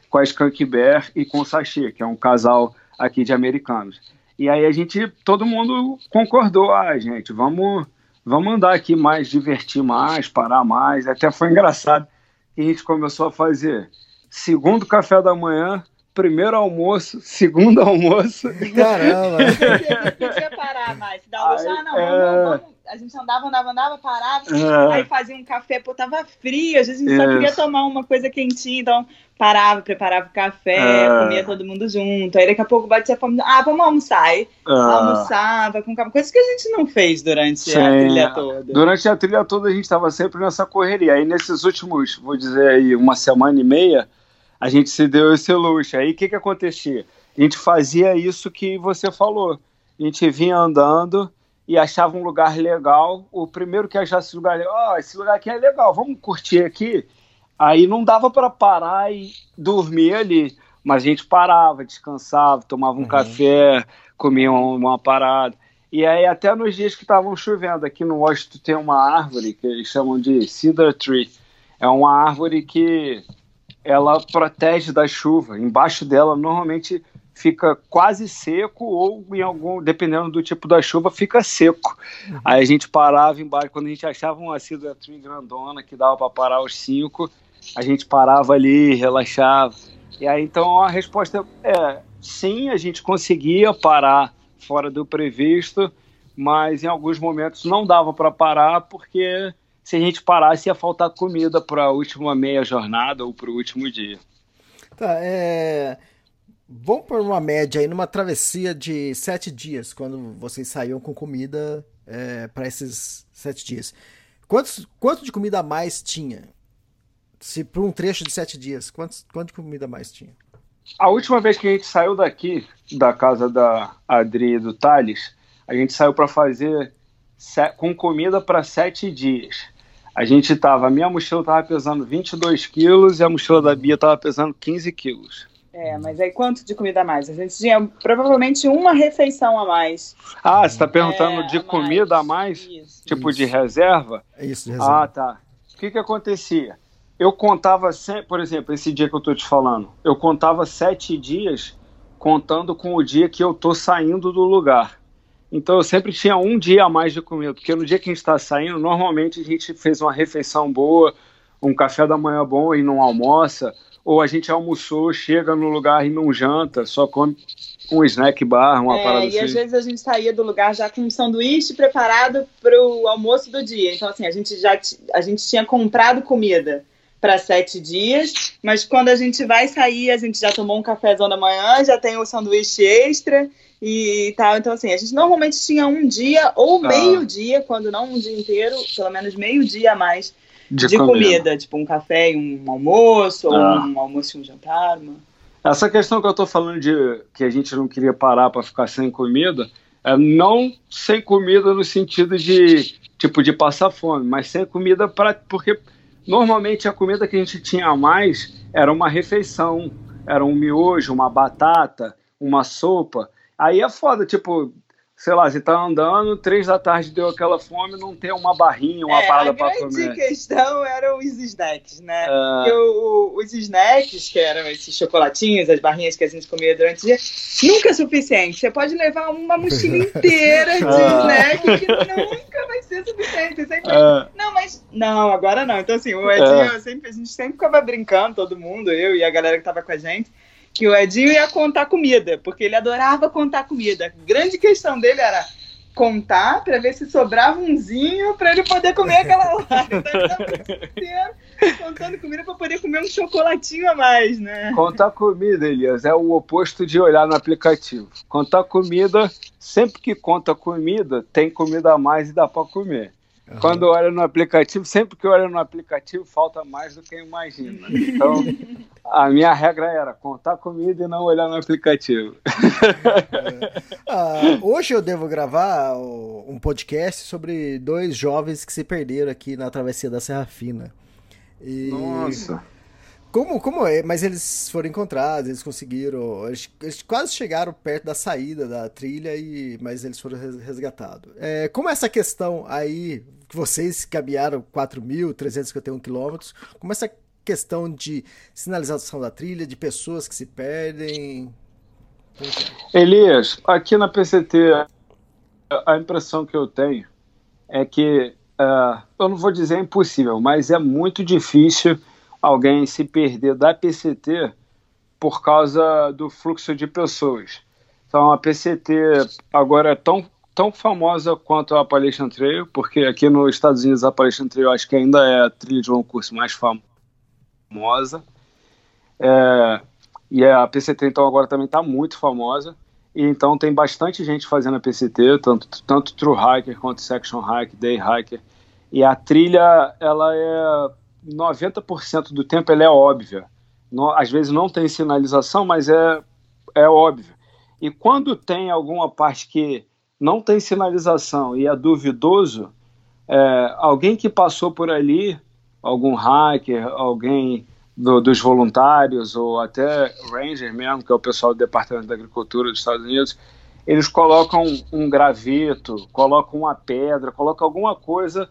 com a Skunk Bear e com o Sachi, que é um casal aqui de americanos. E aí a gente, todo mundo concordou, ah, gente, vamos, vamos andar aqui mais, divertir mais, parar mais. Até foi engraçado que a gente começou a fazer segundo café da manhã, primeiro almoço, segundo almoço. Caramba! Não podia parar mais. Dá luz, ah, não, vamos, é. vamos. A gente andava, andava, andava, parava, aí fazia um café, pô, tava frio, às vezes a gente só Isso. queria tomar uma coisa quentinha, então parava, preparava o café, É. comia todo mundo junto, aí daqui a pouco batia fome, ah, vamos almoçar, aí Ah, almoçava com café, coisas que a gente não fez durante Sim. a trilha toda. Durante a trilha toda a gente estava sempre nessa correria. Aí nesses últimos, vou dizer aí, uma semana e meia, a gente se deu esse luxo. Aí o que que acontecia? A gente fazia isso que você falou. A gente vinha andando e achava um lugar legal. O primeiro que achasse esse lugar legal, ó, esse lugar aqui é legal, vamos curtir aqui. Aí não dava para parar e dormir ali, mas a gente parava, descansava, tomava um Uhum. café, comia uma, uma parada. E aí até nos dias que estavam chovendo, aqui no Washington tem uma árvore que eles chamam de cedar tree. É uma árvore que ela protege da chuva. Embaixo dela normalmente fica quase seco ou em algum, dependendo do tipo da chuva, fica seco. Aí a gente parava embaixo quando a gente achava uma tree grandona que dava para parar os cinco, a gente parava ali, relaxava. E aí então a resposta é sim, a gente conseguia parar fora do previsto, mas em alguns momentos não dava para parar porque se a gente parasse ia faltar comida para a última meia jornada ou para o último dia. Tá, é. Vamos por uma média aí numa travessia de sete dias, quando vocês saíam com comida é, para esses sete dias. Quantos, quanto de comida a mais tinha? Se por um trecho de sete dias, quantos, quanto de comida a mais tinha? A última vez que a gente saiu daqui, da casa da Adri e do Thales, a gente saiu para fazer com comida para sete dias. A gente tava, minha mochila tava pesando 22 quilos e a mochila da Bia tava pesando 15 quilos. É, mas aí quanto de comida a mais? A gente tinha provavelmente uma refeição a mais. Ah, você está perguntando É, de a mais. comida a mais? Isso. Tipo de Isso. reserva? É isso, de reserva. Ah, tá. O que que acontecia? Eu contava sempre, por exemplo, esse dia que eu tô te falando, eu contava sete dias contando com o dia que eu tô saindo do lugar. Então eu sempre tinha um dia a mais de comida, porque no dia que a gente está saindo, normalmente a gente fez uma refeição boa, um café da manhã bom e não almoça, ou a gente almoçou, chega no lugar e não janta, só come um snack bar, uma É, parada e assim. às vezes a gente saía do lugar já com um sanduíche preparado para o almoço do dia. Então, assim, a gente já a gente tinha comprado comida para sete dias, mas quando a gente vai sair, a gente já tomou um cafezão da manhã, já tem o sanduíche extra e tal. Então, assim, a gente normalmente tinha um dia ou Ah. meio dia, quando não um dia inteiro, pelo menos meio dia a mais De, de, comida. comida. Tipo um café e um almoço, ou Ah. um almoço e um jantar. Uma... Essa questão que eu tô falando de que a gente não queria parar para ficar sem comida, é não sem comida no sentido de tipo de passar fome, mas sem comida para porque normalmente a comida que a gente tinha a mais era uma refeição, era um miojo, uma batata, uma sopa. Aí é foda, tipo, sei lá, você tá andando, três da tarde deu aquela fome, não tem uma barrinha, uma É, parada a para grande comer. questão eram os snacks, né? É, os snacks, que eram esses chocolatinhos, as barrinhas que a gente comia durante o dia, nunca é suficiente. Você pode levar uma mochila inteira de snack que nunca vai ser suficiente. Sempre... é, Não, mas. Não, agora não. Então, assim, o Edinho, eu sempre, a gente sempre ficava brincando, todo mundo, eu e a galera que tava com a gente, que o Edinho ia contar comida, porque ele adorava contar comida. A grande questão dele era contar pra ver se sobrava umzinho pra ele poder comer aquela hora. Então contando comida pra poder comer um chocolatinho a mais, né? Contar comida, Elias, é o oposto de olhar no aplicativo. Contar comida, sempre que conta comida, tem comida a mais e dá para comer. Quando olha no aplicativo, sempre que olha no aplicativo, falta mais do que imagina. Então, a minha regra era contar comida e não olhar no aplicativo. Ah, hoje eu devo gravar um podcast sobre dois jovens que se perderam aqui na travessia da Serra Fina. E Nossa. Como, como é? Mas eles foram encontrados, eles conseguiram. Eles, eles quase chegaram perto da saída da trilha, e, mas eles foram resgatados. É, como essa questão aí, que vocês caminharam 4.351 quilômetros, como essa questão de sinalização da trilha, de pessoas que se perdem? Elias, aqui na PCT, a impressão que eu tenho é que, uh, eu não vou dizer impossível, mas é muito difícil alguém se perder da PCT por causa do fluxo de pessoas. Então a PCT agora é tão, tão famosa quanto a Appalachian Trail, porque aqui nos Estados Unidos a Appalachian Trail acho que ainda é a trilha de longo curso mais famosa. É, e a PCT então agora também está muito famosa. E então tem bastante gente fazendo a PCT, tanto, tanto True Hiker quanto Section Hike, Day Hiker. E a trilha, ela é 90% do tempo ela é óbvia. Às vezes não tem sinalização, mas é, é óbvio. E quando tem alguma parte que não tem sinalização e é duvidoso, é, alguém que passou por ali, algum hacker, alguém do, dos voluntários ou até ranger mesmo, que é o pessoal do Departamento da Agricultura dos Estados Unidos, eles colocam um graveto, colocam uma pedra, colocam alguma coisa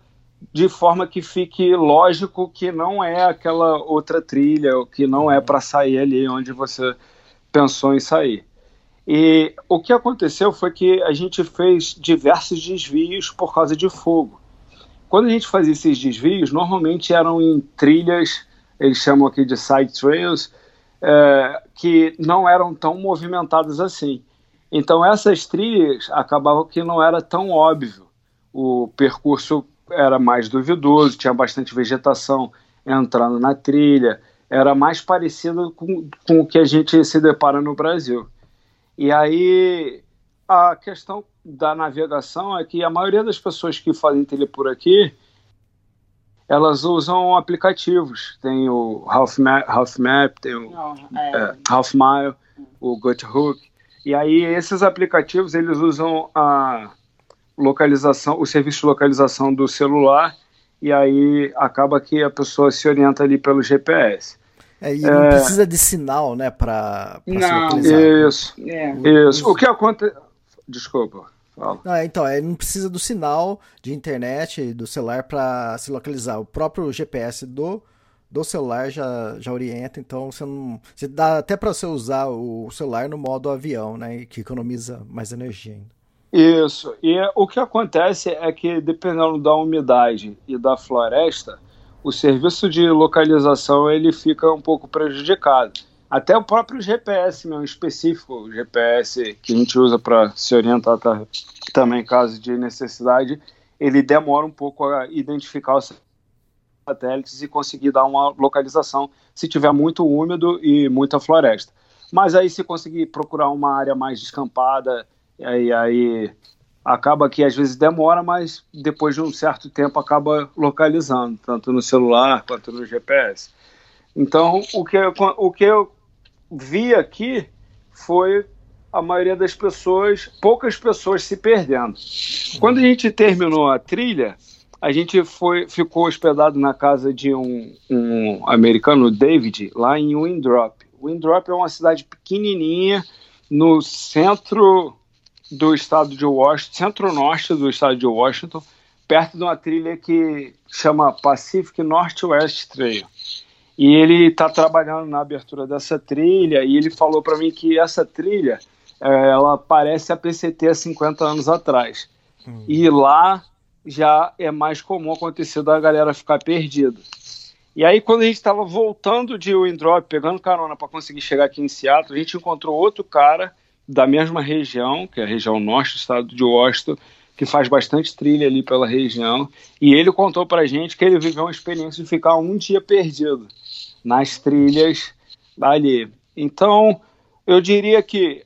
de forma que fique lógico que não é aquela outra trilha, que não é para sair ali onde você pensou em sair. E o que aconteceu foi que a gente fez diversos desvios por causa de fogo. Quando a gente fazia esses desvios, normalmente eram em trilhas, eles chamam aqui de side trails, é, que não eram tão movimentadas assim. Então essas trilhas acabavam que não era tão óbvio o percurso era mais duvidoso, tinha bastante vegetação entrando na trilha, era mais parecido com, com o que a gente se depara no Brasil. E aí a questão da navegação é que a maioria das pessoas que fazem trilha por aqui elas usam aplicativos. Tem o Half Map, Half Map tem o Não, é... É, Half Mile, o GoToHook. E aí esses aplicativos eles usam a localização, o serviço de localização do celular e aí acaba que a pessoa se orienta ali pelo GPS. É, e não é... precisa de sinal, né, para se localizar. Isso, é. isso. O que acontece... Desculpa. Fala. Não, então, é, não precisa do sinal de internet do celular para se localizar. O próprio GPS do, do celular já, já orienta, então você não. Você dá até para você usar o celular no modo avião, né? Que economiza mais energia ainda. Isso. E o que acontece é que, dependendo da umidade e da floresta, o serviço de localização ele fica um pouco prejudicado. Até o próprio GPS mesmo, específico, o GPS que a gente usa para se orientar tá, também em caso de necessidade, ele demora um pouco a identificar os satélites e conseguir dar uma localização se tiver muito úmido e muita floresta. Mas aí se conseguir procurar uma área mais descampada, e aí, aí acaba que às vezes demora, mas depois de um certo tempo acaba localizando, tanto no celular quanto no GPS. Então, o que, eu, o que eu vi aqui foi a maioria das pessoas, poucas pessoas se perdendo. Quando a gente terminou a trilha, a gente foi, ficou hospedado na casa de um, um americano, David, lá em Windrop. Windrop é uma cidade pequenininha no centro do estado de Washington, centro-norte do estado de Washington, perto de uma trilha que chama Pacific Northwest Trail. E ele está trabalhando na abertura dessa trilha e ele falou para mim que essa trilha é, ela parece a PCT há 50 anos atrás. Hum. E lá já é mais comum acontecer da galera ficar perdida. E aí, quando a gente estava voltando de Windrop, pegando carona para conseguir chegar aqui em Seattle, a gente encontrou outro cara da mesma região, que é a região norte do estado de Washington, que faz bastante trilha ali pela região, e ele contou pra gente que ele viveu uma experiência de ficar um dia perdido nas trilhas ali. Então, eu diria que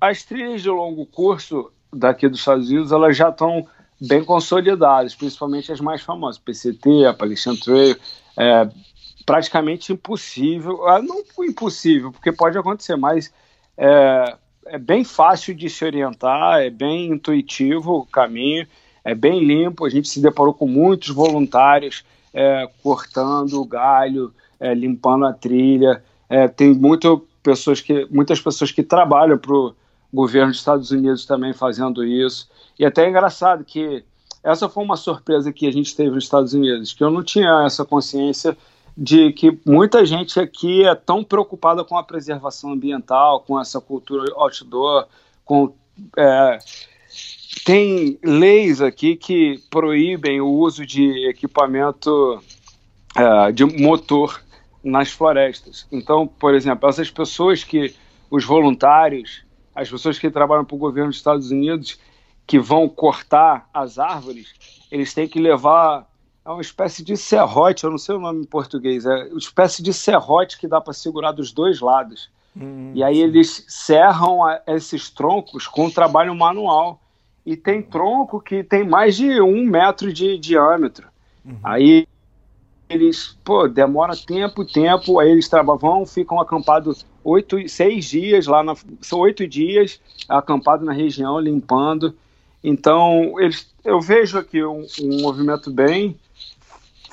as trilhas de longo curso daqui dos Estados Unidos, elas já estão bem consolidadas, principalmente as mais famosas, PCT, Appalachian Trail, é praticamente impossível, ah, não impossível, porque pode acontecer, mas é, é bem fácil de se orientar, é bem intuitivo o caminho, é bem limpo. A gente se deparou com muitos voluntários é, cortando o galho, é, limpando a trilha. É, tem muito pessoas que, muitas pessoas que trabalham para o governo dos Estados Unidos também fazendo isso. E até é engraçado que essa foi uma surpresa que a gente teve nos Estados Unidos, que eu não tinha essa consciência de que muita gente aqui é tão preocupada com a preservação ambiental, com essa cultura outdoor, com é, tem leis aqui que proíbem o uso de equipamento é, de motor nas florestas. Então, por exemplo, essas pessoas que, os voluntários, as pessoas que trabalham para o governo dos Estados Unidos, que vão cortar as árvores, eles têm que levar é uma espécie de serrote, eu não sei o nome em português, é uma espécie de serrote que dá para segurar dos dois lados. Hum, e aí sim. eles serram a, esses troncos com um trabalho manual. E tem tronco que tem mais de um metro de diâmetro. Uhum. Aí eles, pô, demora tempo, tempo, aí eles trabalham, ficam acampados oito, seis dias lá, na, são oito dias acampados na região, limpando. Então, eles, eu vejo aqui um, um movimento bem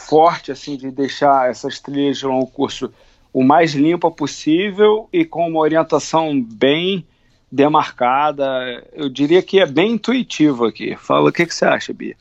forte, assim, de deixar essas trilhas de longo curso o mais limpa possível e com uma orientação bem demarcada. Eu diria que é bem intuitivo aqui. Fala o que, que você acha, Bia.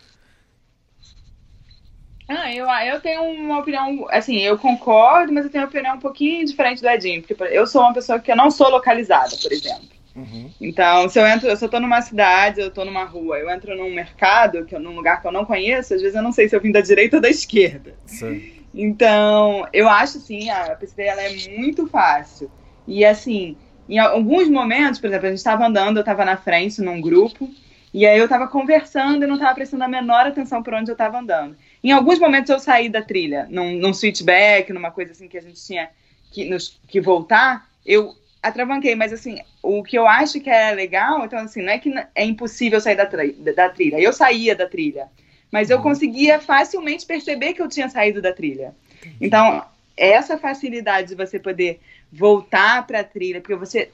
Ah, eu, eu tenho uma opinião, assim, eu concordo, mas eu tenho uma opinião um pouquinho diferente do Edinho, porque eu sou uma pessoa que eu não sou localizada, por exemplo. Uhum. Então, se eu entro, eu só tô numa cidade, eu tô numa rua, eu entro num mercado, que eu, num lugar que eu não conheço, às vezes eu não sei se eu vim da direita ou da esquerda. Sim. Então, eu acho sim, a PCT ela é muito fácil. E assim, em alguns momentos, por exemplo, a gente estava andando, eu estava na frente num grupo, e aí eu estava conversando e não estava prestando a menor atenção por onde eu estava andando. Em alguns momentos eu saí da trilha, num, num switchback, numa coisa assim que a gente tinha que, nos, que voltar, eu atravanquei, mas assim, o que eu acho que é legal, então assim, não é que é impossível sair da, da trilha, eu saía da trilha mas eu uhum. conseguia facilmente perceber que eu tinha saído da trilha. Então, essa facilidade de você poder voltar para a trilha, porque você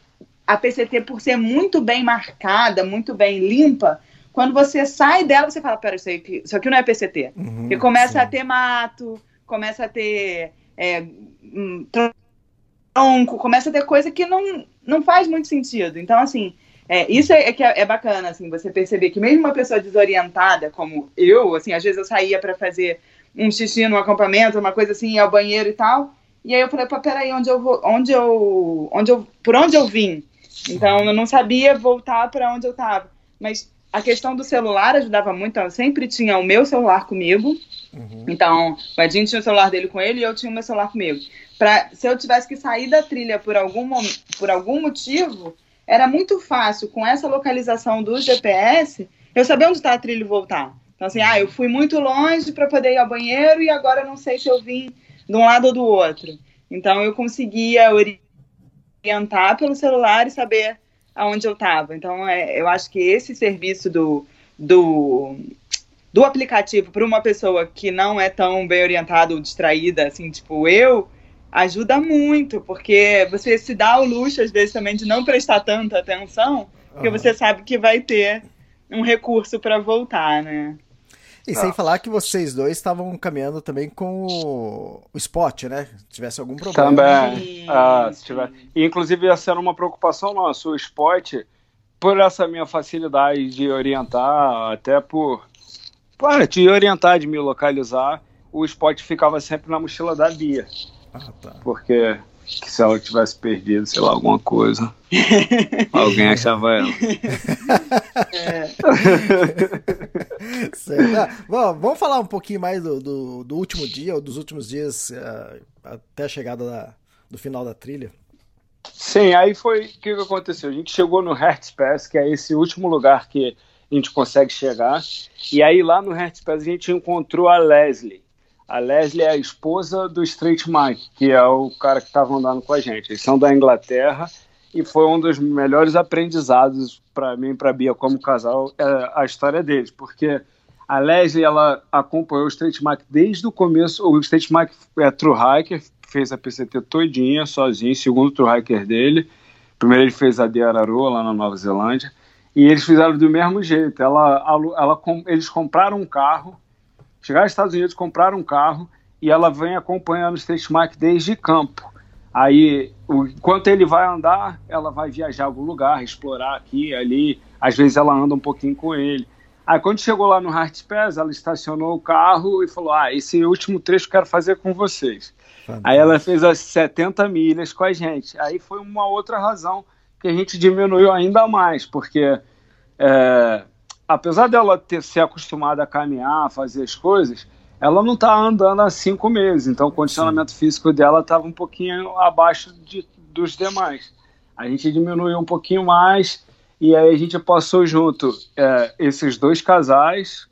a PCT por ser muito bem marcada, muito bem limpa, quando você sai dela, você fala, pera, isso aqui, isso aqui não é PCT. Uhum, porque começa sim. a ter mato, começa a ter é, um, tronco, começa a ter coisa que não, não faz muito sentido. Então, assim, é, isso é, é que é, é, bacana, assim, você perceber que mesmo uma pessoa desorientada, como eu, assim, às vezes eu saía para fazer um xixi no acampamento, uma coisa assim, ao banheiro e tal, e aí eu falei, pô, peraí, onde eu vou, onde eu, onde eu, por onde eu vim? Então eu não sabia voltar para onde eu estava. Mas a questão do celular ajudava muito, eu sempre tinha o meu celular comigo, uhum. então o Edinho tinha o celular dele com ele e eu tinha o meu celular comigo. Pra, se eu tivesse que sair da trilha por algum, por algum motivo, era muito fácil, com essa localização do GPS, eu saber onde está a trilha e voltar. Então, assim, ah, eu fui muito longe para poder ir ao banheiro e agora não sei se eu vim de um lado ou do outro. Então, eu conseguia orientar pelo celular e saber aonde eu estava. Então, é, eu acho que esse serviço do, do, do aplicativo para uma pessoa que não é tão bem orientada ou distraída, assim, tipo eu, ajuda muito, porque você se dá o luxo, às vezes, também de não prestar tanta atenção, porque uhum. você sabe que vai ter um recurso para voltar, né? E sem ah. falar que vocês dois estavam caminhando também com o, o Spot, né? Se tivesse algum problema. Também. Ah, se tiver... Inclusive, essa era uma preocupação nossa. O Spot, por essa minha facilidade de orientar, até por. Para de orientar, de me localizar, o Spot ficava sempre na mochila da Bia. Ah, tá. Porque se ela tivesse perdido, sei lá, alguma coisa, alguém achava ela. É. ah, bom, vamos falar um pouquinho mais do, do, do, último dia, ou dos últimos dias uh, até a chegada da, do final da trilha. Sim, aí foi o que, que aconteceu. A gente chegou no Hertz Pass, que é esse último lugar que a gente consegue chegar. E aí lá no Hertz Pass a gente encontrou a Leslie. A Leslie é a esposa do Street Mike, que é o cara que estava andando com a gente. Eles são da Inglaterra e foi um dos melhores aprendizados para mim e para Bia como casal é a história deles, porque a Leslie ela acompanhou o Street Mike desde o começo. O Street Mike é true hiker, fez a PCT todinha sozinho, segundo true hiker dele. Primeiro ele fez a de Araroa lá na Nova Zelândia e eles fizeram do mesmo jeito. Ela, ela, ela eles compraram um carro chegaram aos Estados Unidos, compraram um carro e ela vem acompanhando o Mike desde campo. Aí, o, enquanto ele vai andar, ela vai viajar a algum lugar, explorar aqui, ali. Às vezes ela anda um pouquinho com ele. Aí quando chegou lá no Heart Pass, ela estacionou o carro e falou: Ah, esse último trecho eu quero fazer com vocês. Fantástico. Aí ela fez as 70 milhas com a gente. Aí foi uma outra razão que a gente diminuiu ainda mais, porque é, apesar dela ter se acostumado a caminhar, fazer as coisas, ela não está andando há cinco meses, então o condicionamento Sim. físico dela estava um pouquinho abaixo de, dos demais. A gente diminuiu um pouquinho mais e aí a gente passou junto é, esses dois casais,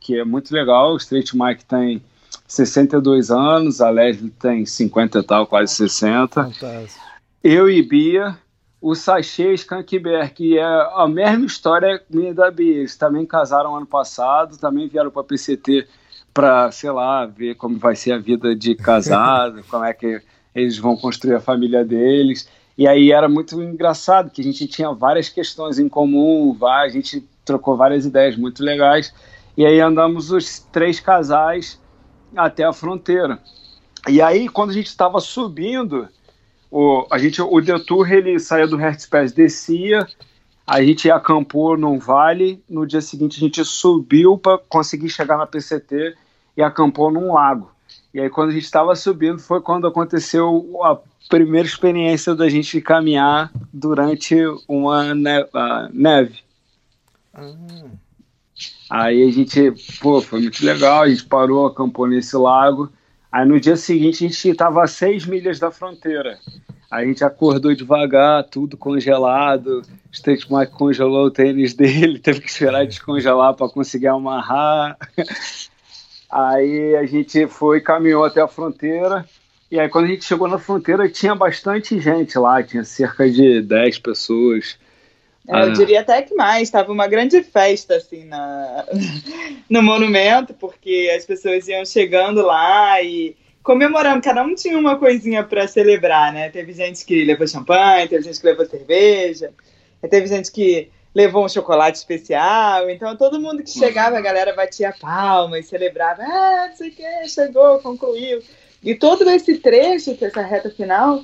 que é muito legal. O Straight Mike tem 62 anos, a Leslie tem 50 e tal, quase 60. Fantástico. Eu e Bia, o Sachê e Skankberg, que é a mesma história minha da Bia. Eles também casaram ano passado, também vieram para PCT para, sei lá, ver como vai ser a vida de casado, como é que eles vão construir a família deles. E aí era muito engraçado que a gente tinha várias questões em comum, a gente trocou várias ideias muito legais. E aí andamos os três casais até a fronteira. E aí, quando a gente estava subindo, o, a gente, o detour ele saía do Hertzpass, descia, a gente acampou num vale, no dia seguinte a gente subiu para conseguir chegar na PCT e acampou num lago. E aí, quando a gente estava subindo, foi quando aconteceu a primeira experiência da gente caminhar durante uma neve. Ah. Aí a gente, pô, foi muito legal, a gente parou, acampou nesse lago. Aí no dia seguinte a gente estava a seis milhas da fronteira. A gente acordou devagar, tudo congelado. O State Mike congelou o tênis dele, teve que esperar descongelar para conseguir amarrar. Aí a gente foi, caminhou até a fronteira. E aí, quando a gente chegou na fronteira, tinha bastante gente lá, tinha cerca de 10 pessoas. É, eu ah. diria até que mais, estava uma grande festa assim na, no monumento, porque as pessoas iam chegando lá e comemorando, cada um tinha uma coisinha para celebrar, né? Teve gente que levou champanhe, teve gente que levou cerveja, teve gente que levou um chocolate especial. Então, todo mundo que chegava, a galera batia palma e celebrava. Ah, não sei o que, chegou, concluiu. E todo esse trecho, essa reta final,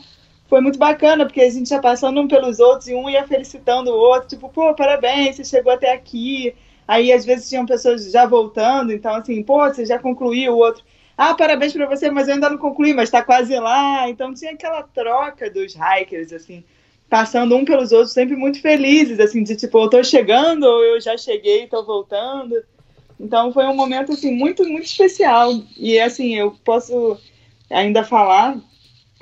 foi muito bacana, porque a gente ia passando um pelos outros e um ia felicitando o outro, tipo, pô, parabéns, você chegou até aqui. Aí, às vezes, tinham pessoas já voltando, então, assim, pô, você já concluiu, o outro, ah, parabéns para você, mas eu ainda não concluí, mas está quase lá. Então, tinha aquela troca dos hikers, assim, passando um pelos outros, sempre muito felizes, assim, de tipo, eu tô chegando ou eu já cheguei, tô voltando. Então foi um momento assim muito muito especial e assim eu posso ainda falar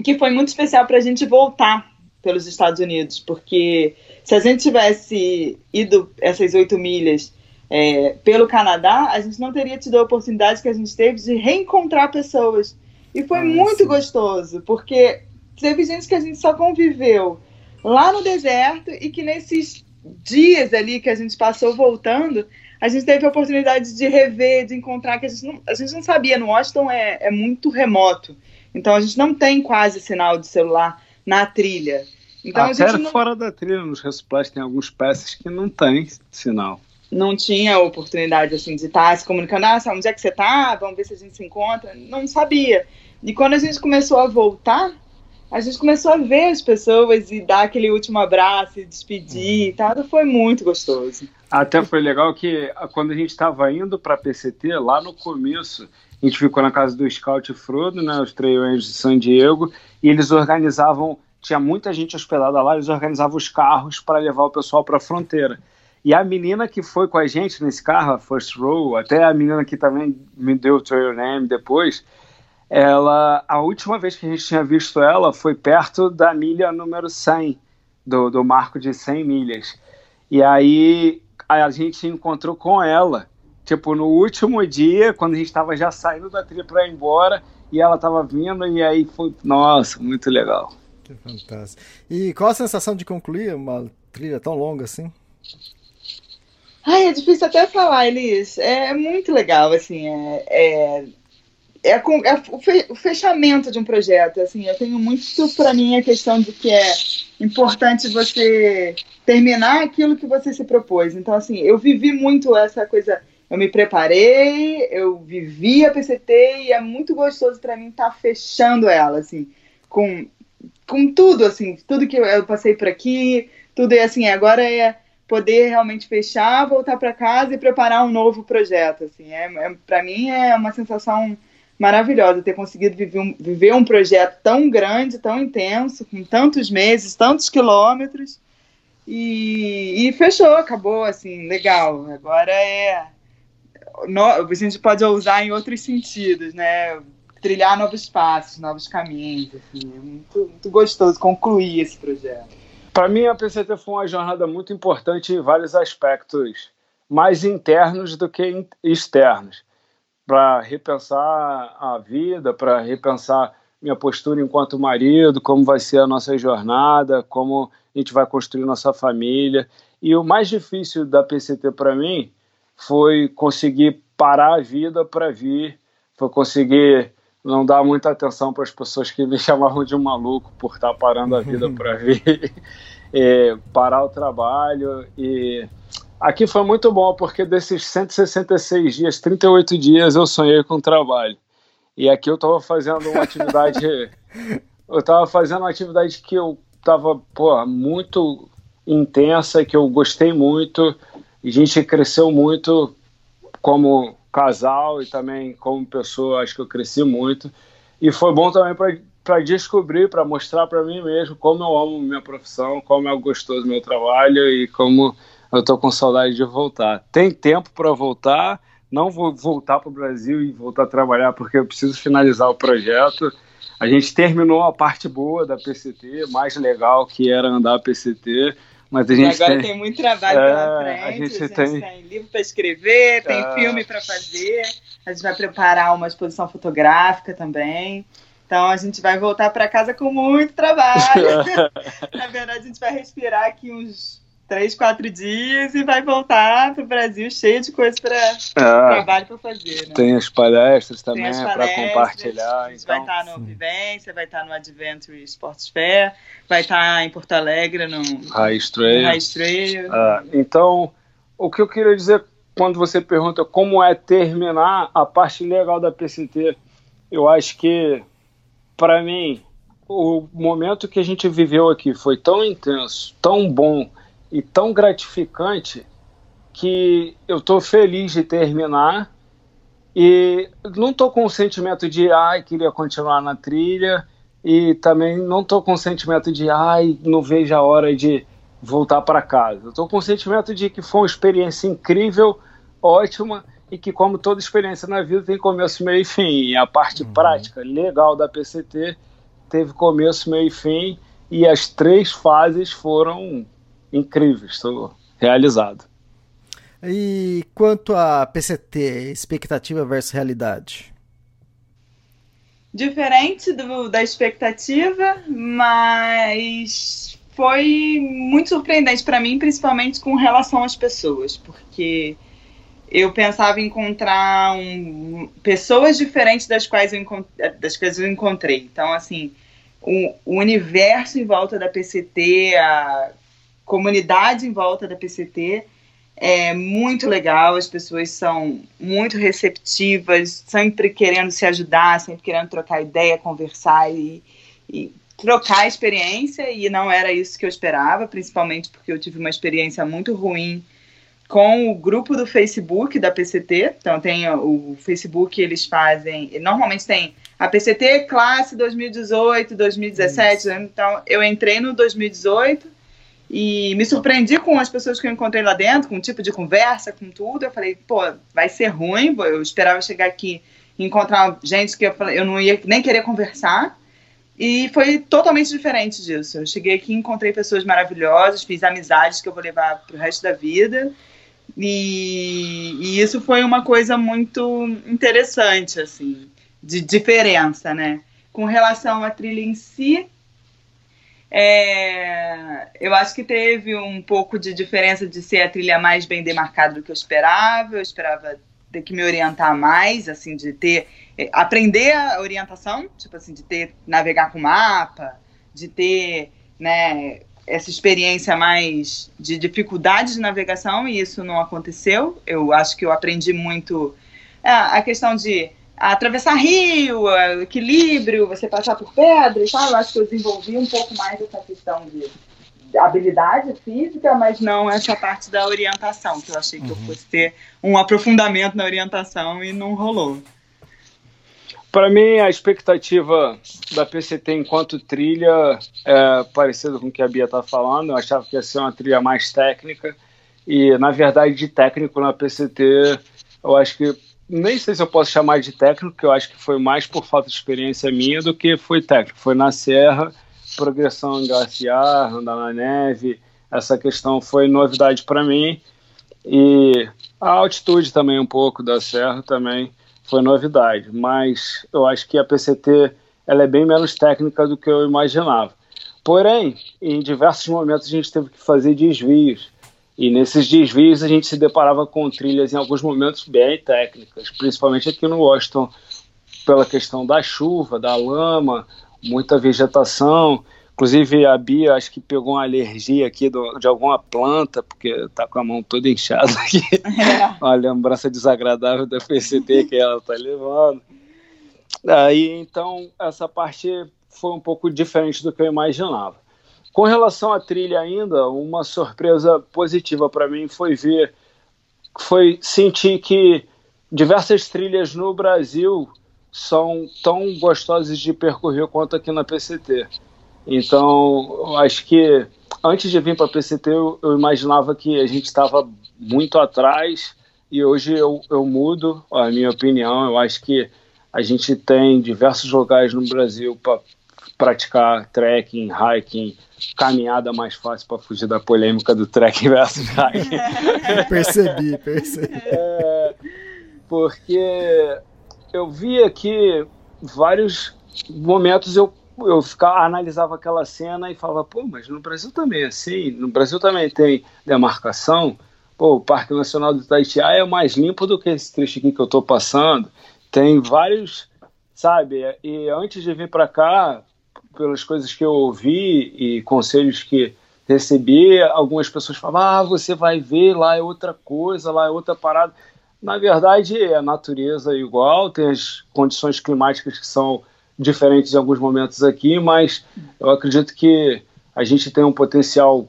que foi muito especial para a gente voltar pelos Estados Unidos, porque se a gente tivesse ido essas oito milhas é, pelo Canadá, a gente não teria tido a oportunidade que a gente teve de reencontrar pessoas. E foi ah, muito sim. gostoso, porque teve gente que a gente só conviveu lá no deserto e que nesses dias ali que a gente passou voltando, a gente teve a oportunidade de rever, de encontrar, que a gente não, a gente não sabia, no Washington é, é muito remoto, então a gente não tem quase sinal de celular na trilha. Então, Até a gente não... fora da trilha, nos resupplies tem alguns peças que não tem sinal. Não tinha oportunidade assim de estar se comunicando, ah, onde é que você está? Vamos ver se a gente se encontra. Não sabia. E quando a gente começou a voltar, a gente começou a ver as pessoas e dar aquele último abraço e despedir e tal, foi muito gostoso. Até foi legal que quando a gente estava indo para a PCT, lá no começo, a gente ficou na casa do Scout Frodo, né, os Trail Angels de San Diego, e eles organizavam, tinha muita gente hospedada lá, eles organizavam os carros para levar o pessoal para a fronteira. E a menina que foi com a gente nesse carro, a First Row, até a menina que também me deu o trail name depois, ela a última vez que a gente tinha visto ela foi perto da milha número 100 do, do marco de 100 milhas e aí a gente encontrou com ela tipo no último dia quando a gente estava já saindo da trilha para ir embora e ela estava vindo e aí foi nossa muito legal que fantástico e qual a sensação de concluir uma trilha tão longa assim Ai, é difícil até falar, Elis. É muito legal, assim, é, é é, é, o fechamento de um projeto. Assim, eu tenho muito para mim a questão de que é importante você terminar aquilo que você se propôs. Então, assim, eu vivi muito essa coisa eu me preparei, eu vivi a PCT e é muito gostoso para mim estar tá fechando ela, assim, com, com tudo, assim, tudo que eu passei por aqui, tudo é assim, agora é poder realmente fechar, voltar para casa e preparar um novo projeto, assim, é, é para mim é uma sensação maravilhosa ter conseguido viver um, viver um projeto tão grande, tão intenso, com tantos meses, tantos quilômetros, e, e fechou, acabou, assim, legal. Agora é. No, a gente pode usar em outros sentidos, né? Trilhar novos passos, novos caminhos. Assim, é muito, muito gostoso concluir esse projeto. Para mim, a PCT foi uma jornada muito importante em vários aspectos, mais internos do que externos. Para repensar a vida, para repensar minha postura enquanto marido, como vai ser a nossa jornada, como a gente vai construir nossa família. E o mais difícil da PCT para mim foi conseguir parar a vida para vir, foi conseguir não dar muita atenção para as pessoas que me chamavam de maluco por estar parando a vida para vir, é, parar o trabalho. E aqui foi muito bom, porque desses 166 dias, 38 dias eu sonhei com trabalho. E aqui eu estava fazendo uma atividade. eu estava fazendo uma atividade que eu estava muito intensa, que eu gostei muito. A gente cresceu muito como casal e também como pessoa, acho que eu cresci muito. E foi bom também para descobrir, para mostrar para mim mesmo como eu amo minha profissão, como é gostoso meu trabalho e como eu estou com saudade de voltar. Tem tempo para voltar não vou voltar para o Brasil e voltar a trabalhar porque eu preciso finalizar o projeto. A gente terminou a parte boa da PCT, mais legal que era andar a PCT, mas a gente agora tem, tem muito trabalho é, pela frente. A gente, a gente tem... tem... livro para escrever, tem é... filme para fazer. A gente vai preparar uma exposição fotográfica também. Então a gente vai voltar para casa com muito trabalho. Na verdade, a gente vai respirar aqui uns três, quatro dias e vai voltar para o Brasil cheio de coisas para ah, trabalho para fazer. Né? Tem as palestras também para compartilhar. A gente então, vai estar no Vivência, vai estar no Adventure Sports Fair, vai estar em Porto Alegre no High Trail. No Trail. Ah, então, o que eu queria dizer quando você pergunta como é terminar a parte legal da PCT, eu acho que, para mim, o momento que a gente viveu aqui foi tão intenso, tão bom, e tão gratificante que eu estou feliz de terminar e não estou com o sentimento de ai queria continuar na trilha e também não estou com o sentimento de ai não vejo a hora de voltar para casa. Estou com o sentimento de que foi uma experiência incrível, ótima e que como toda experiência na vida tem começo, meio e fim. E a parte uhum. prática legal da PCT teve começo, meio e fim e as três fases foram incrível, estou realizado. E quanto a PCT, expectativa versus realidade? Diferente do, da expectativa, mas foi muito surpreendente para mim, principalmente com relação às pessoas, porque eu pensava em encontrar um, pessoas diferentes das quais eu, das quais eu encontrei. Então, assim, o, o universo em volta da PCT, a comunidade em volta da PCT é muito legal, as pessoas são muito receptivas, sempre querendo se ajudar, sempre querendo trocar ideia, conversar e, e trocar experiência, e não era isso que eu esperava, principalmente porque eu tive uma experiência muito ruim com o grupo do Facebook da PCT. Então tem o Facebook, eles fazem, normalmente tem a PCT classe 2018, 2017, isso. então eu entrei no 2018 e me surpreendi com as pessoas que eu encontrei lá dentro, com o tipo de conversa, com tudo. Eu falei, pô, vai ser ruim. Eu esperava chegar aqui e encontrar gente que eu, eu não ia nem querer conversar. E foi totalmente diferente disso. Eu cheguei aqui, encontrei pessoas maravilhosas, fiz amizades que eu vou levar para o resto da vida. E, e, isso foi uma coisa muito interessante, assim, de diferença, né? Com relação à trilha em si, é, eu acho que teve um pouco de diferença de ser a trilha mais bem demarcada do que eu esperava. Eu esperava ter que me orientar mais, assim, de ter é, aprender a orientação, tipo assim, de ter navegar com mapa, de ter, né, essa experiência mais de dificuldade de navegação e isso não aconteceu. Eu acho que eu aprendi muito é, a questão de atravessar rio, equilíbrio, você passar por pedras, tal. Eu acho que eu desenvolvi um pouco mais essa questão de, de habilidade física, mas não essa parte da orientação, que eu achei que uhum. eu fosse ter um aprofundamento na orientação e não rolou. Para mim, a expectativa da PCT enquanto trilha é parecida com o que a Bia está falando. Eu achava que ia ser uma trilha mais técnica. E, na verdade, de técnico na PCT, eu acho que. Nem sei se eu posso chamar de técnico, que eu acho que foi mais por falta de experiência minha do que foi técnico. Foi na serra, progressão glaciar, andar na neve. Essa questão foi novidade para mim. E a altitude também, um pouco da serra também foi novidade, mas eu acho que a PCT ela é bem menos técnica do que eu imaginava. Porém, em diversos momentos a gente teve que fazer desvios, e nesses desvios a gente se deparava com trilhas em alguns momentos bem técnicas, principalmente aqui no Washington, pela questão da chuva, da lama, muita vegetação, Inclusive a Bia acho que pegou uma alergia aqui do, de alguma planta, porque tá com a mão toda inchada aqui. É. uma lembrança desagradável da PCT que ela tá levando. Aí então essa parte foi um pouco diferente do que eu imaginava. Com relação à trilha ainda, uma surpresa positiva para mim foi ver, foi sentir que diversas trilhas no Brasil são tão gostosas de percorrer quanto aqui na PCT. Então, acho que antes de vir para a PCT, eu, eu, imaginava que a gente estava muito atrás e hoje eu, eu mudo a minha opinião. Eu acho que a gente tem diversos lugares no Brasil para praticar trekking, hiking, caminhada mais fácil para fugir da polêmica do trekking versus hiking. percebi, percebi. É, porque eu vi aqui vários momentos eu eu ficava, analisava aquela cena e falava, pô, mas no Brasil também é assim, no Brasil também tem demarcação, pô, o Parque Nacional do Itatiaia é mais limpo do que esse trecho aqui que eu estou passando, tem vários, sabe, e antes de vir para cá, pelas coisas que eu ouvi e conselhos que recebi, algumas pessoas falavam, ah, você vai ver, lá é outra coisa, lá é outra parada. Na verdade, é a natureza igual, tem as condições climáticas que são diferentes em alguns momentos aqui, mas eu acredito que a gente tem um potencial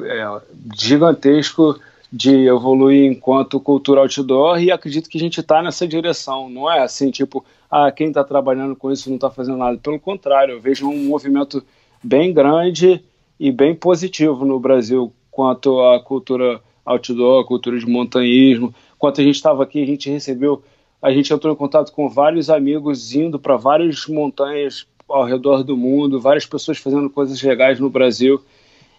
é, gigantesco de evoluir enquanto cultura outdoor e acredito que a gente está nessa direção. Não é assim, tipo, ah, quem está trabalhando com isso não está fazendo nada. Pelo contrário, eu vejo um movimento bem grande e bem positivo no Brasil quanto à cultura outdoor, cultura de montanhismo. Quanto a gente estava aqui, a gente recebeu a gente entrou em contato com vários amigos indo para várias montanhas ao redor do mundo, várias pessoas fazendo coisas legais no Brasil.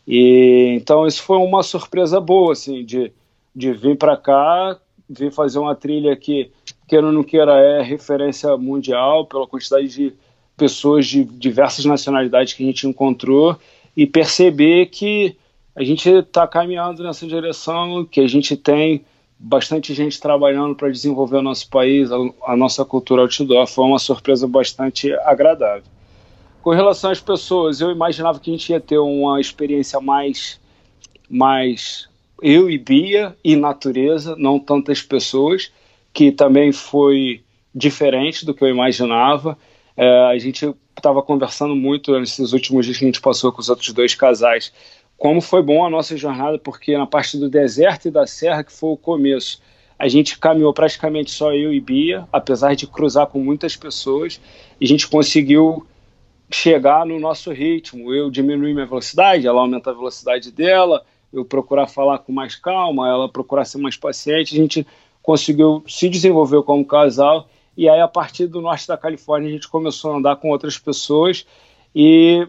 E então isso foi uma surpresa boa assim de, de vir para cá, vir fazer uma trilha que queira ou não queira é referência mundial pela quantidade de pessoas de diversas nacionalidades que a gente encontrou e perceber que a gente está caminhando nessa direção, que a gente tem bastante gente trabalhando para desenvolver o nosso país, a, a, nossa cultura outdoor. Foi uma surpresa bastante agradável. Com relação às pessoas, eu imaginava que a gente ia ter uma experiência mais, mais eu e Bia e natureza, não tantas pessoas, que também foi diferente do que eu imaginava. É, a gente estava conversando muito nesses últimos dias que a gente passou com os outros dois casais como foi bom a nossa jornada, porque na parte do deserto e da serra, que foi o começo, a gente caminhou praticamente só eu e Bia, apesar de cruzar com muitas pessoas, e a gente conseguiu chegar no nosso ritmo. Eu diminuí minha velocidade, ela aumenta a velocidade dela, eu procurar falar com mais calma, ela procurar ser mais paciente, a gente conseguiu se desenvolver como casal, e aí a partir do norte da Califórnia a gente começou a andar com outras pessoas, e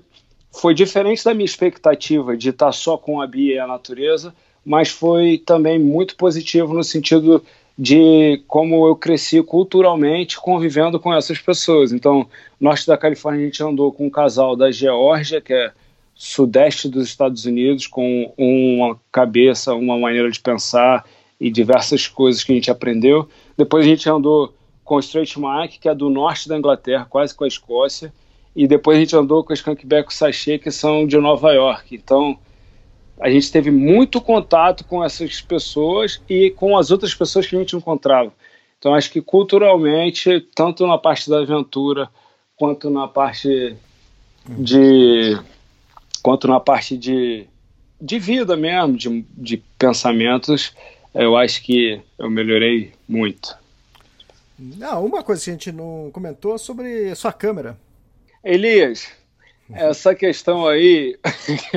foi diferente da minha expectativa de estar só com a Bia e a natureza, mas foi também muito positivo no sentido de como eu cresci culturalmente convivendo com essas pessoas. Então, norte da Califórnia a gente andou com um casal da Geórgia, que é sudeste dos Estados Unidos, com uma cabeça, uma maneira de pensar e diversas coisas que a gente aprendeu. Depois a gente andou com o Straight Mike, que é do norte da Inglaterra, quase com a Escócia, e depois a gente andou com as Skankback Sachê, que são de Nova York. Então, a gente teve muito contato com essas pessoas e com as outras pessoas que a gente encontrava. Então, acho que culturalmente, tanto na parte da aventura, quanto na parte de. quanto na parte de, de vida mesmo, de, de pensamentos, eu acho que eu melhorei muito. Não, uma coisa que a gente não comentou sobre a sua câmera. Elias, essa questão aí,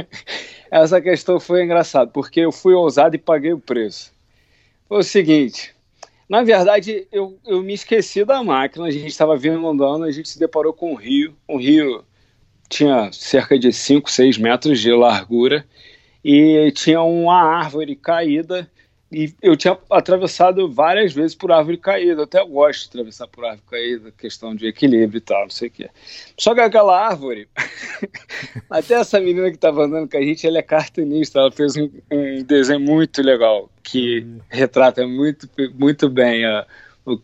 essa questão foi engraçada, porque eu fui ousado e paguei o preço. Foi o seguinte, na verdade, eu, eu me esqueci da máquina, a gente estava vindo andando, a gente se deparou com um rio, um rio tinha cerca de 5, 6 metros de largura, e tinha uma árvore caída e eu tinha atravessado várias vezes por árvore caída. Eu até gosto de atravessar por árvore caída, questão de equilíbrio e tal, não sei o quê. Só que aquela árvore, até essa menina que estava andando com a gente, ela é cartunista, ela fez um, um desenho muito legal, que retrata muito, muito bem a, o,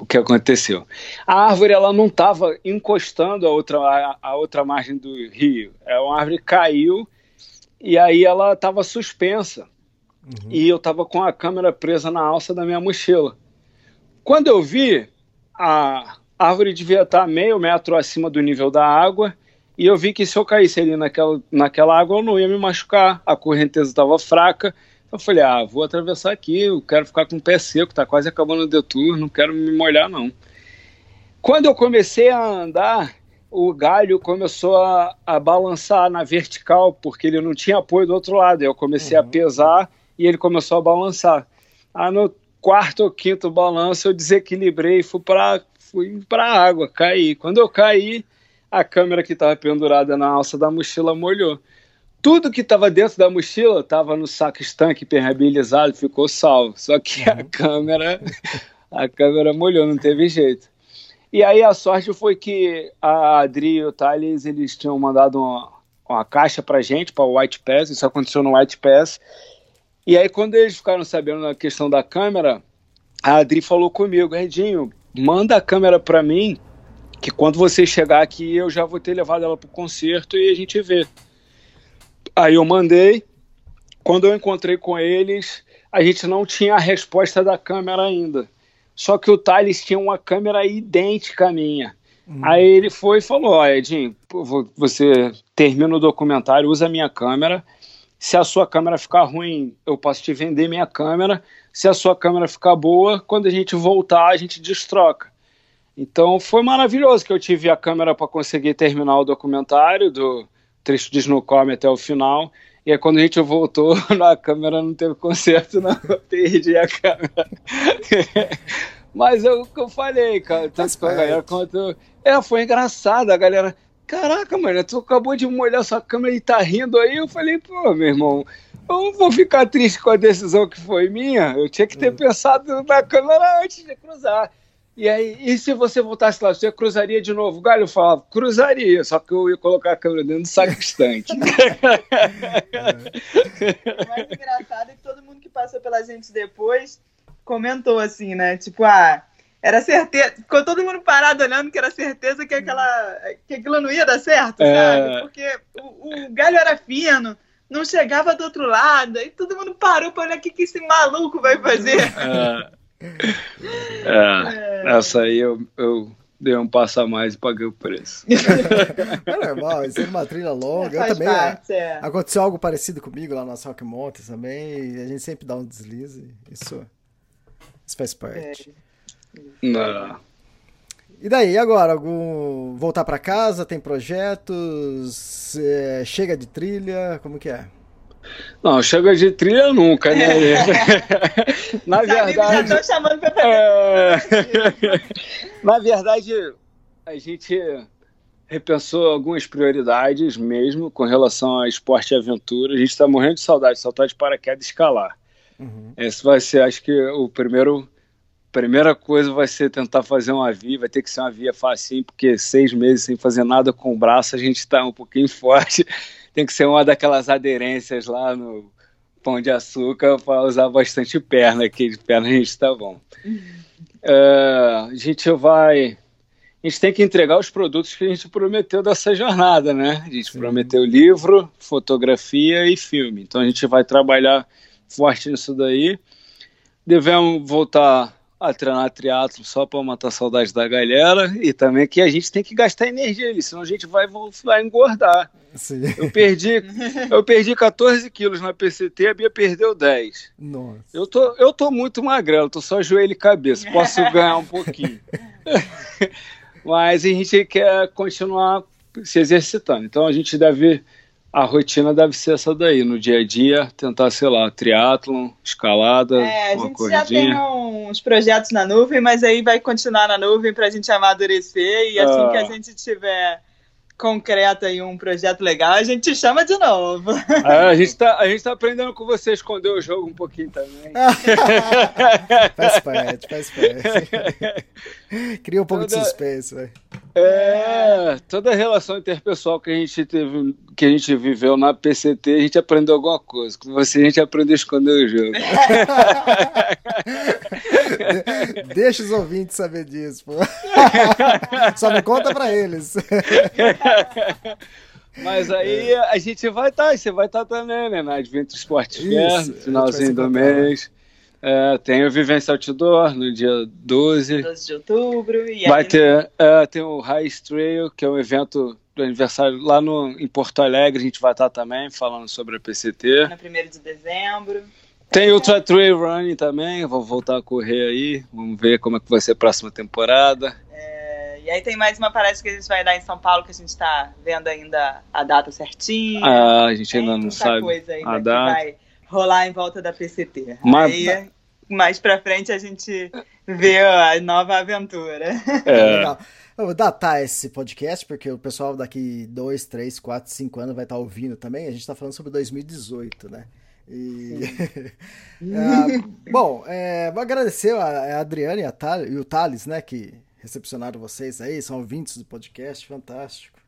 o, que aconteceu. A árvore ela não estava encostando a outra, a, a outra margem do rio. É uma árvore caiu e aí ela estava suspensa Uhum. E eu estava com a câmera presa na alça da minha mochila. Quando eu vi, a árvore devia estar meio metro acima do nível da água, e eu vi que se eu caísse ali naquela, naquela água eu não ia me machucar, a correnteza estava fraca. Eu falei, ah, vou atravessar aqui, eu quero ficar com o pé seco, tá quase acabando o detour, não quero me molhar não. Quando eu comecei a andar, o galho começou a, a balançar na vertical, porque ele não tinha apoio do outro lado. Eu comecei uhum. a pesar e ele começou a balançar. Aí no quarto ou quinto balanço eu desequilibrei e fui para fui a água, caí. Quando eu caí, a câmera que estava pendurada na alça da mochila molhou. Tudo que estava dentro da mochila estava no saco estanque permeabilizado, ficou salvo. Só que a uhum. câmera a câmera molhou, não teve jeito. E aí a sorte foi que a Adri e o Thales, eles tinham mandado uma, uma caixa para gente, para o White Pass, isso aconteceu no White Pass, e aí, quando eles ficaram sabendo da questão da câmera, a Adri falou comigo, Redinho, manda a câmera para mim, que quando você chegar aqui eu já vou ter levado ela pro concerto e a gente vê. Aí eu mandei, quando eu encontrei com eles, a gente não tinha a resposta da câmera ainda. Só que o Thales tinha uma câmera idêntica à minha. Hum. Aí ele foi e falou: Ó, Edinho, você termina o documentário, usa a minha câmera se a sua câmera ficar ruim, eu posso te vender minha câmera. Se a sua câmera ficar boa, quando a gente voltar, a gente destroca. Então foi maravilhoso que eu tive a câmera para conseguir terminar o documentário do trecho de Snowcomb até o final. E aí quando a gente voltou, a câmera não teve conserto, não. Eu perdi a câmera. Mas é o que eu falei, cara, tanto com a galera quanto. É, foi engraçado, a galera caraca, mano, tu acabou de molhar sua câmera e tá rindo aí. Eu falei, pô, meu irmão, eu não vou ficar triste com a decisão que foi minha. Eu tinha que ter hum. pensado na câmera antes de cruzar. E aí, e se você voltasse lá, você cruzaria de novo? O Galho falava, cruzaria, só que eu ia colocar a câmera dentro do sacristante. o mais engraçado é que todo mundo que passou pela gente depois comentou assim, né? Tipo, ah, era certeza. Ficou todo mundo parado olhando que era certeza que, aquela, que aquilo não ia dar certo, é... sabe? Porque o, o, galho era fino, não chegava do outro lado, aí todo mundo parou para olhar o que, que esse maluco vai fazer. É... É... é. Essa aí eu, eu dei um passo a mais e paguei o preço. é normal, isso é uma trilha longa. eu também. Parte, é. Aconteceu algo parecido comigo lá na Rock Mountains também. a gente sempre dá um deslize. Isso, isso faz parte. É. Não. E daí, agora? Algum... Voltar para casa? Tem projetos? É... Chega de trilha? Como que é? Não, chega de trilha nunca, né? Na Os verdade. Já chamando pra fazer é... Na verdade, a gente repensou algumas prioridades mesmo com relação a esporte e aventura. A gente está morrendo de saudade, saltar de paraquedas e escalar. Uhum. Esse vai ser, acho que, o primeiro primeira coisa vai ser tentar fazer uma via, vai ter que ser uma via facinho, porque seis meses sem fazer nada com o braço a gente está um pouquinho forte. Tem que ser uma daquelas aderências lá no pão de açúcar para usar bastante perna, que de perna a gente está bom. Uh, a gente vai a gente tem que entregar os produtos que a gente prometeu dessa jornada, né? A gente Sim. prometeu livro, fotografia e filme. Então a gente vai trabalhar forte nisso daí. Devemos voltar a treinar triatlo só para matar a saudade da galera e também que a gente tem que gastar energia ali, senão a gente vai, vai engordar. Sim. Eu perdi eu perdi 14 quilos na PCT, a Bia perdeu 10. Nossa. Eu tô, eu tô muito magrelo, tô só joelho e cabeça, posso ganhar um pouquinho. Mas a gente quer continuar se exercitando, então a gente deve a rotina deve ser essa daí, no dia a dia, tentar, sei lá, triatlon, escalada, é, a gente corridinha. já tem uns projetos na nuvem, mas aí vai continuar na nuvem para a gente amadurecer e assim que a ah. gente tiver concreta e um projeto legal, a gente te chama de novo. É, a, gente tá, a gente tá aprendendo com você a esconder o jogo um pouquinho também. faz parte, faz parte. Cria um pouco Toda... de suspense, velho. É, toda a relação interpessoal que a gente teve, que a gente viveu na PCT, a gente aprendeu alguma coisa. Com você a gente aprendeu a esconder o jogo. Deixa os ouvintes saber disso, pô. Só não conta pra eles. Mas aí a gente vai estar, tá, você vai estar tá também, né? Na Adventure Sport Fair, finalzinho do mês. É, tem o Vivência Outdoor no dia 12. 12 de outubro. Vai ter é, tem o High Trail, que é um evento do aniversário lá no, em Porto Alegre. A gente vai estar também falando sobre a PCT. No 1 de dezembro. Tem o Ultra Trail Running também, vou voltar a correr aí. Vamos ver como é que vai ser a próxima temporada. É, e aí tem mais uma palestra que a gente vai dar em São Paulo, que a gente está vendo ainda a data certinha. Ah, a gente ainda não sabe coisa ainda a data. vai rolar em volta da PCT. Mas, Aí, mais pra frente a gente vê a nova aventura. É. Legal. Eu vou datar esse podcast, porque o pessoal daqui 2, 3, 4, 5 anos vai estar ouvindo também. A gente está falando sobre 2018, né? E... é, bom, é, vou agradecer a, a Adriana e, a Thales, e o Thales, né, que recepcionaram vocês aí, são ouvintes do podcast, fantástico.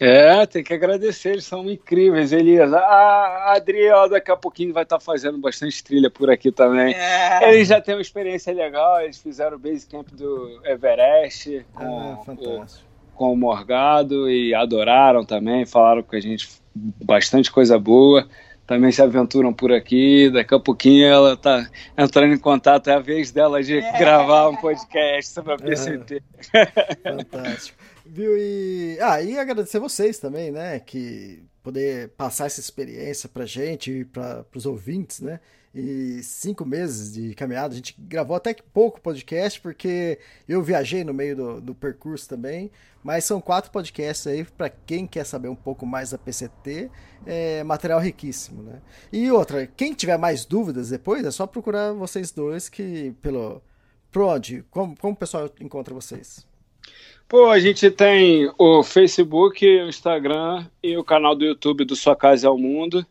É, tem que agradecer, eles são incríveis, Elias. A Adriel daqui a pouquinho vai estar tá fazendo bastante trilha por aqui também. É. Eles já têm uma experiência legal, eles fizeram o base camp do Everest com, ah, o, com o Morgado e adoraram também, falaram com a gente bastante coisa boa. Também se aventuram por aqui. Daqui a pouquinho ela está entrando em contato. É a vez dela de é. gravar um podcast sobre a PCT. É. Fantástico. Viu? E, ah, e agradecer vocês também, né? Que poder passar essa experiência pra gente e para os ouvintes, né? E cinco meses de caminhada, a gente gravou até que pouco podcast, porque eu viajei no meio do, do percurso também. Mas são quatro podcasts aí para quem quer saber um pouco mais da PCT, é material riquíssimo, né? E outra, quem tiver mais dúvidas depois, é só procurar vocês dois que pelo. Por onde? Como, como o pessoal encontra vocês? Pô, a gente tem o Facebook, o Instagram e o canal do YouTube do Sua Casa é o Mundo.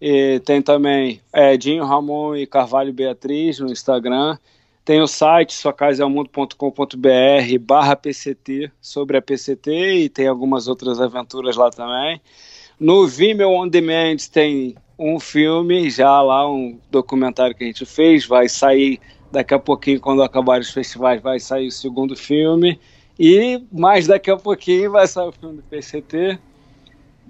E tem também é, Dinho Ramon e Carvalho Beatriz no Instagram. Tem o site suacasaelmundo.com.br barra PCT sobre a PCT e tem algumas outras aventuras lá também. No Vimeo On Demand tem um filme já lá, um documentário que a gente fez, vai sair daqui a pouquinho, quando acabar os festivais, vai sair o segundo filme. E mais daqui a pouquinho vai sair o filme do PCT.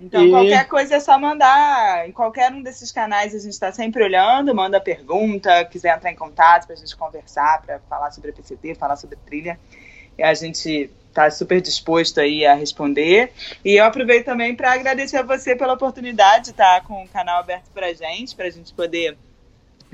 Então, e... qualquer coisa é só mandar. Em qualquer um desses canais a gente está sempre olhando, manda pergunta, quiser entrar em contato para a gente conversar, para falar sobre a PCT, falar sobre trilha. E a gente está super disposto aí a responder. E eu aproveito também para agradecer a você pela oportunidade de estar com o canal aberto para a gente, para a gente poder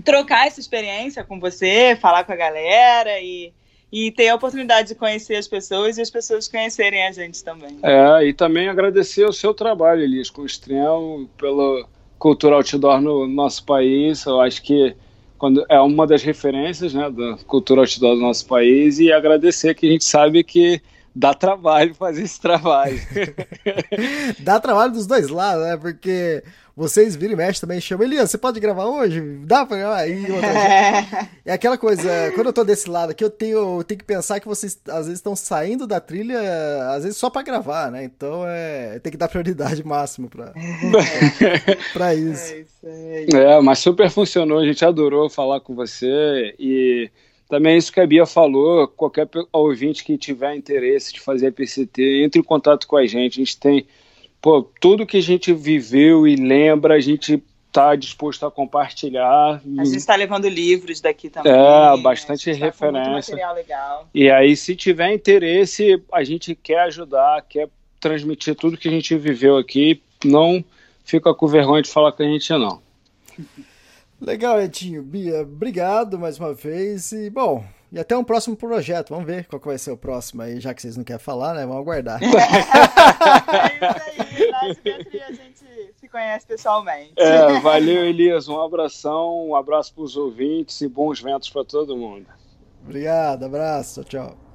trocar essa experiência com você, falar com a galera e e ter a oportunidade de conhecer as pessoas e as pessoas conhecerem a gente também. É, e também agradecer o seu trabalho, Elias, com o Extremo, pela cultura outdoor no nosso país. Eu acho que quando é uma das referências né, da cultura outdoor do nosso país e agradecer que a gente sabe que dá trabalho fazer esse trabalho. dá trabalho dos dois lados, né? Porque vocês viram e mexe também chamam, Elias, você pode gravar hoje? Dá pra gravar? E é aquela coisa, quando eu tô desse lado aqui, eu tenho, eu tenho que pensar que vocês às vezes estão saindo da trilha, às vezes só pra gravar, né? Então é, tem que dar prioridade máxima pra, pra isso. É, é, mas super funcionou, a gente adorou falar com você e também é isso que a Bia falou, qualquer ouvinte que tiver interesse de fazer a PCT, entre em contato com a gente. A gente tem pô, tudo que a gente viveu e lembra, a gente está disposto a compartilhar. A gente está levando livros daqui também. É, bastante tá referência. material legal. E aí, se tiver interesse, a gente quer ajudar, quer transmitir tudo que a gente viveu aqui. Não fica com vergonha de falar com a gente, não. Legal, Edinho. Bia, obrigado mais uma vez. E, bom, e até um próximo projeto. Vamos ver qual que vai ser o próximo aí, já que vocês não querem falar, né? Vamos aguardar. é isso aí. Na simetria a gente se conhece pessoalmente. É, valeu, Elias. Um abração, um abraço para os ouvintes e bons ventos para todo mundo. Obrigado, abraço, tchau.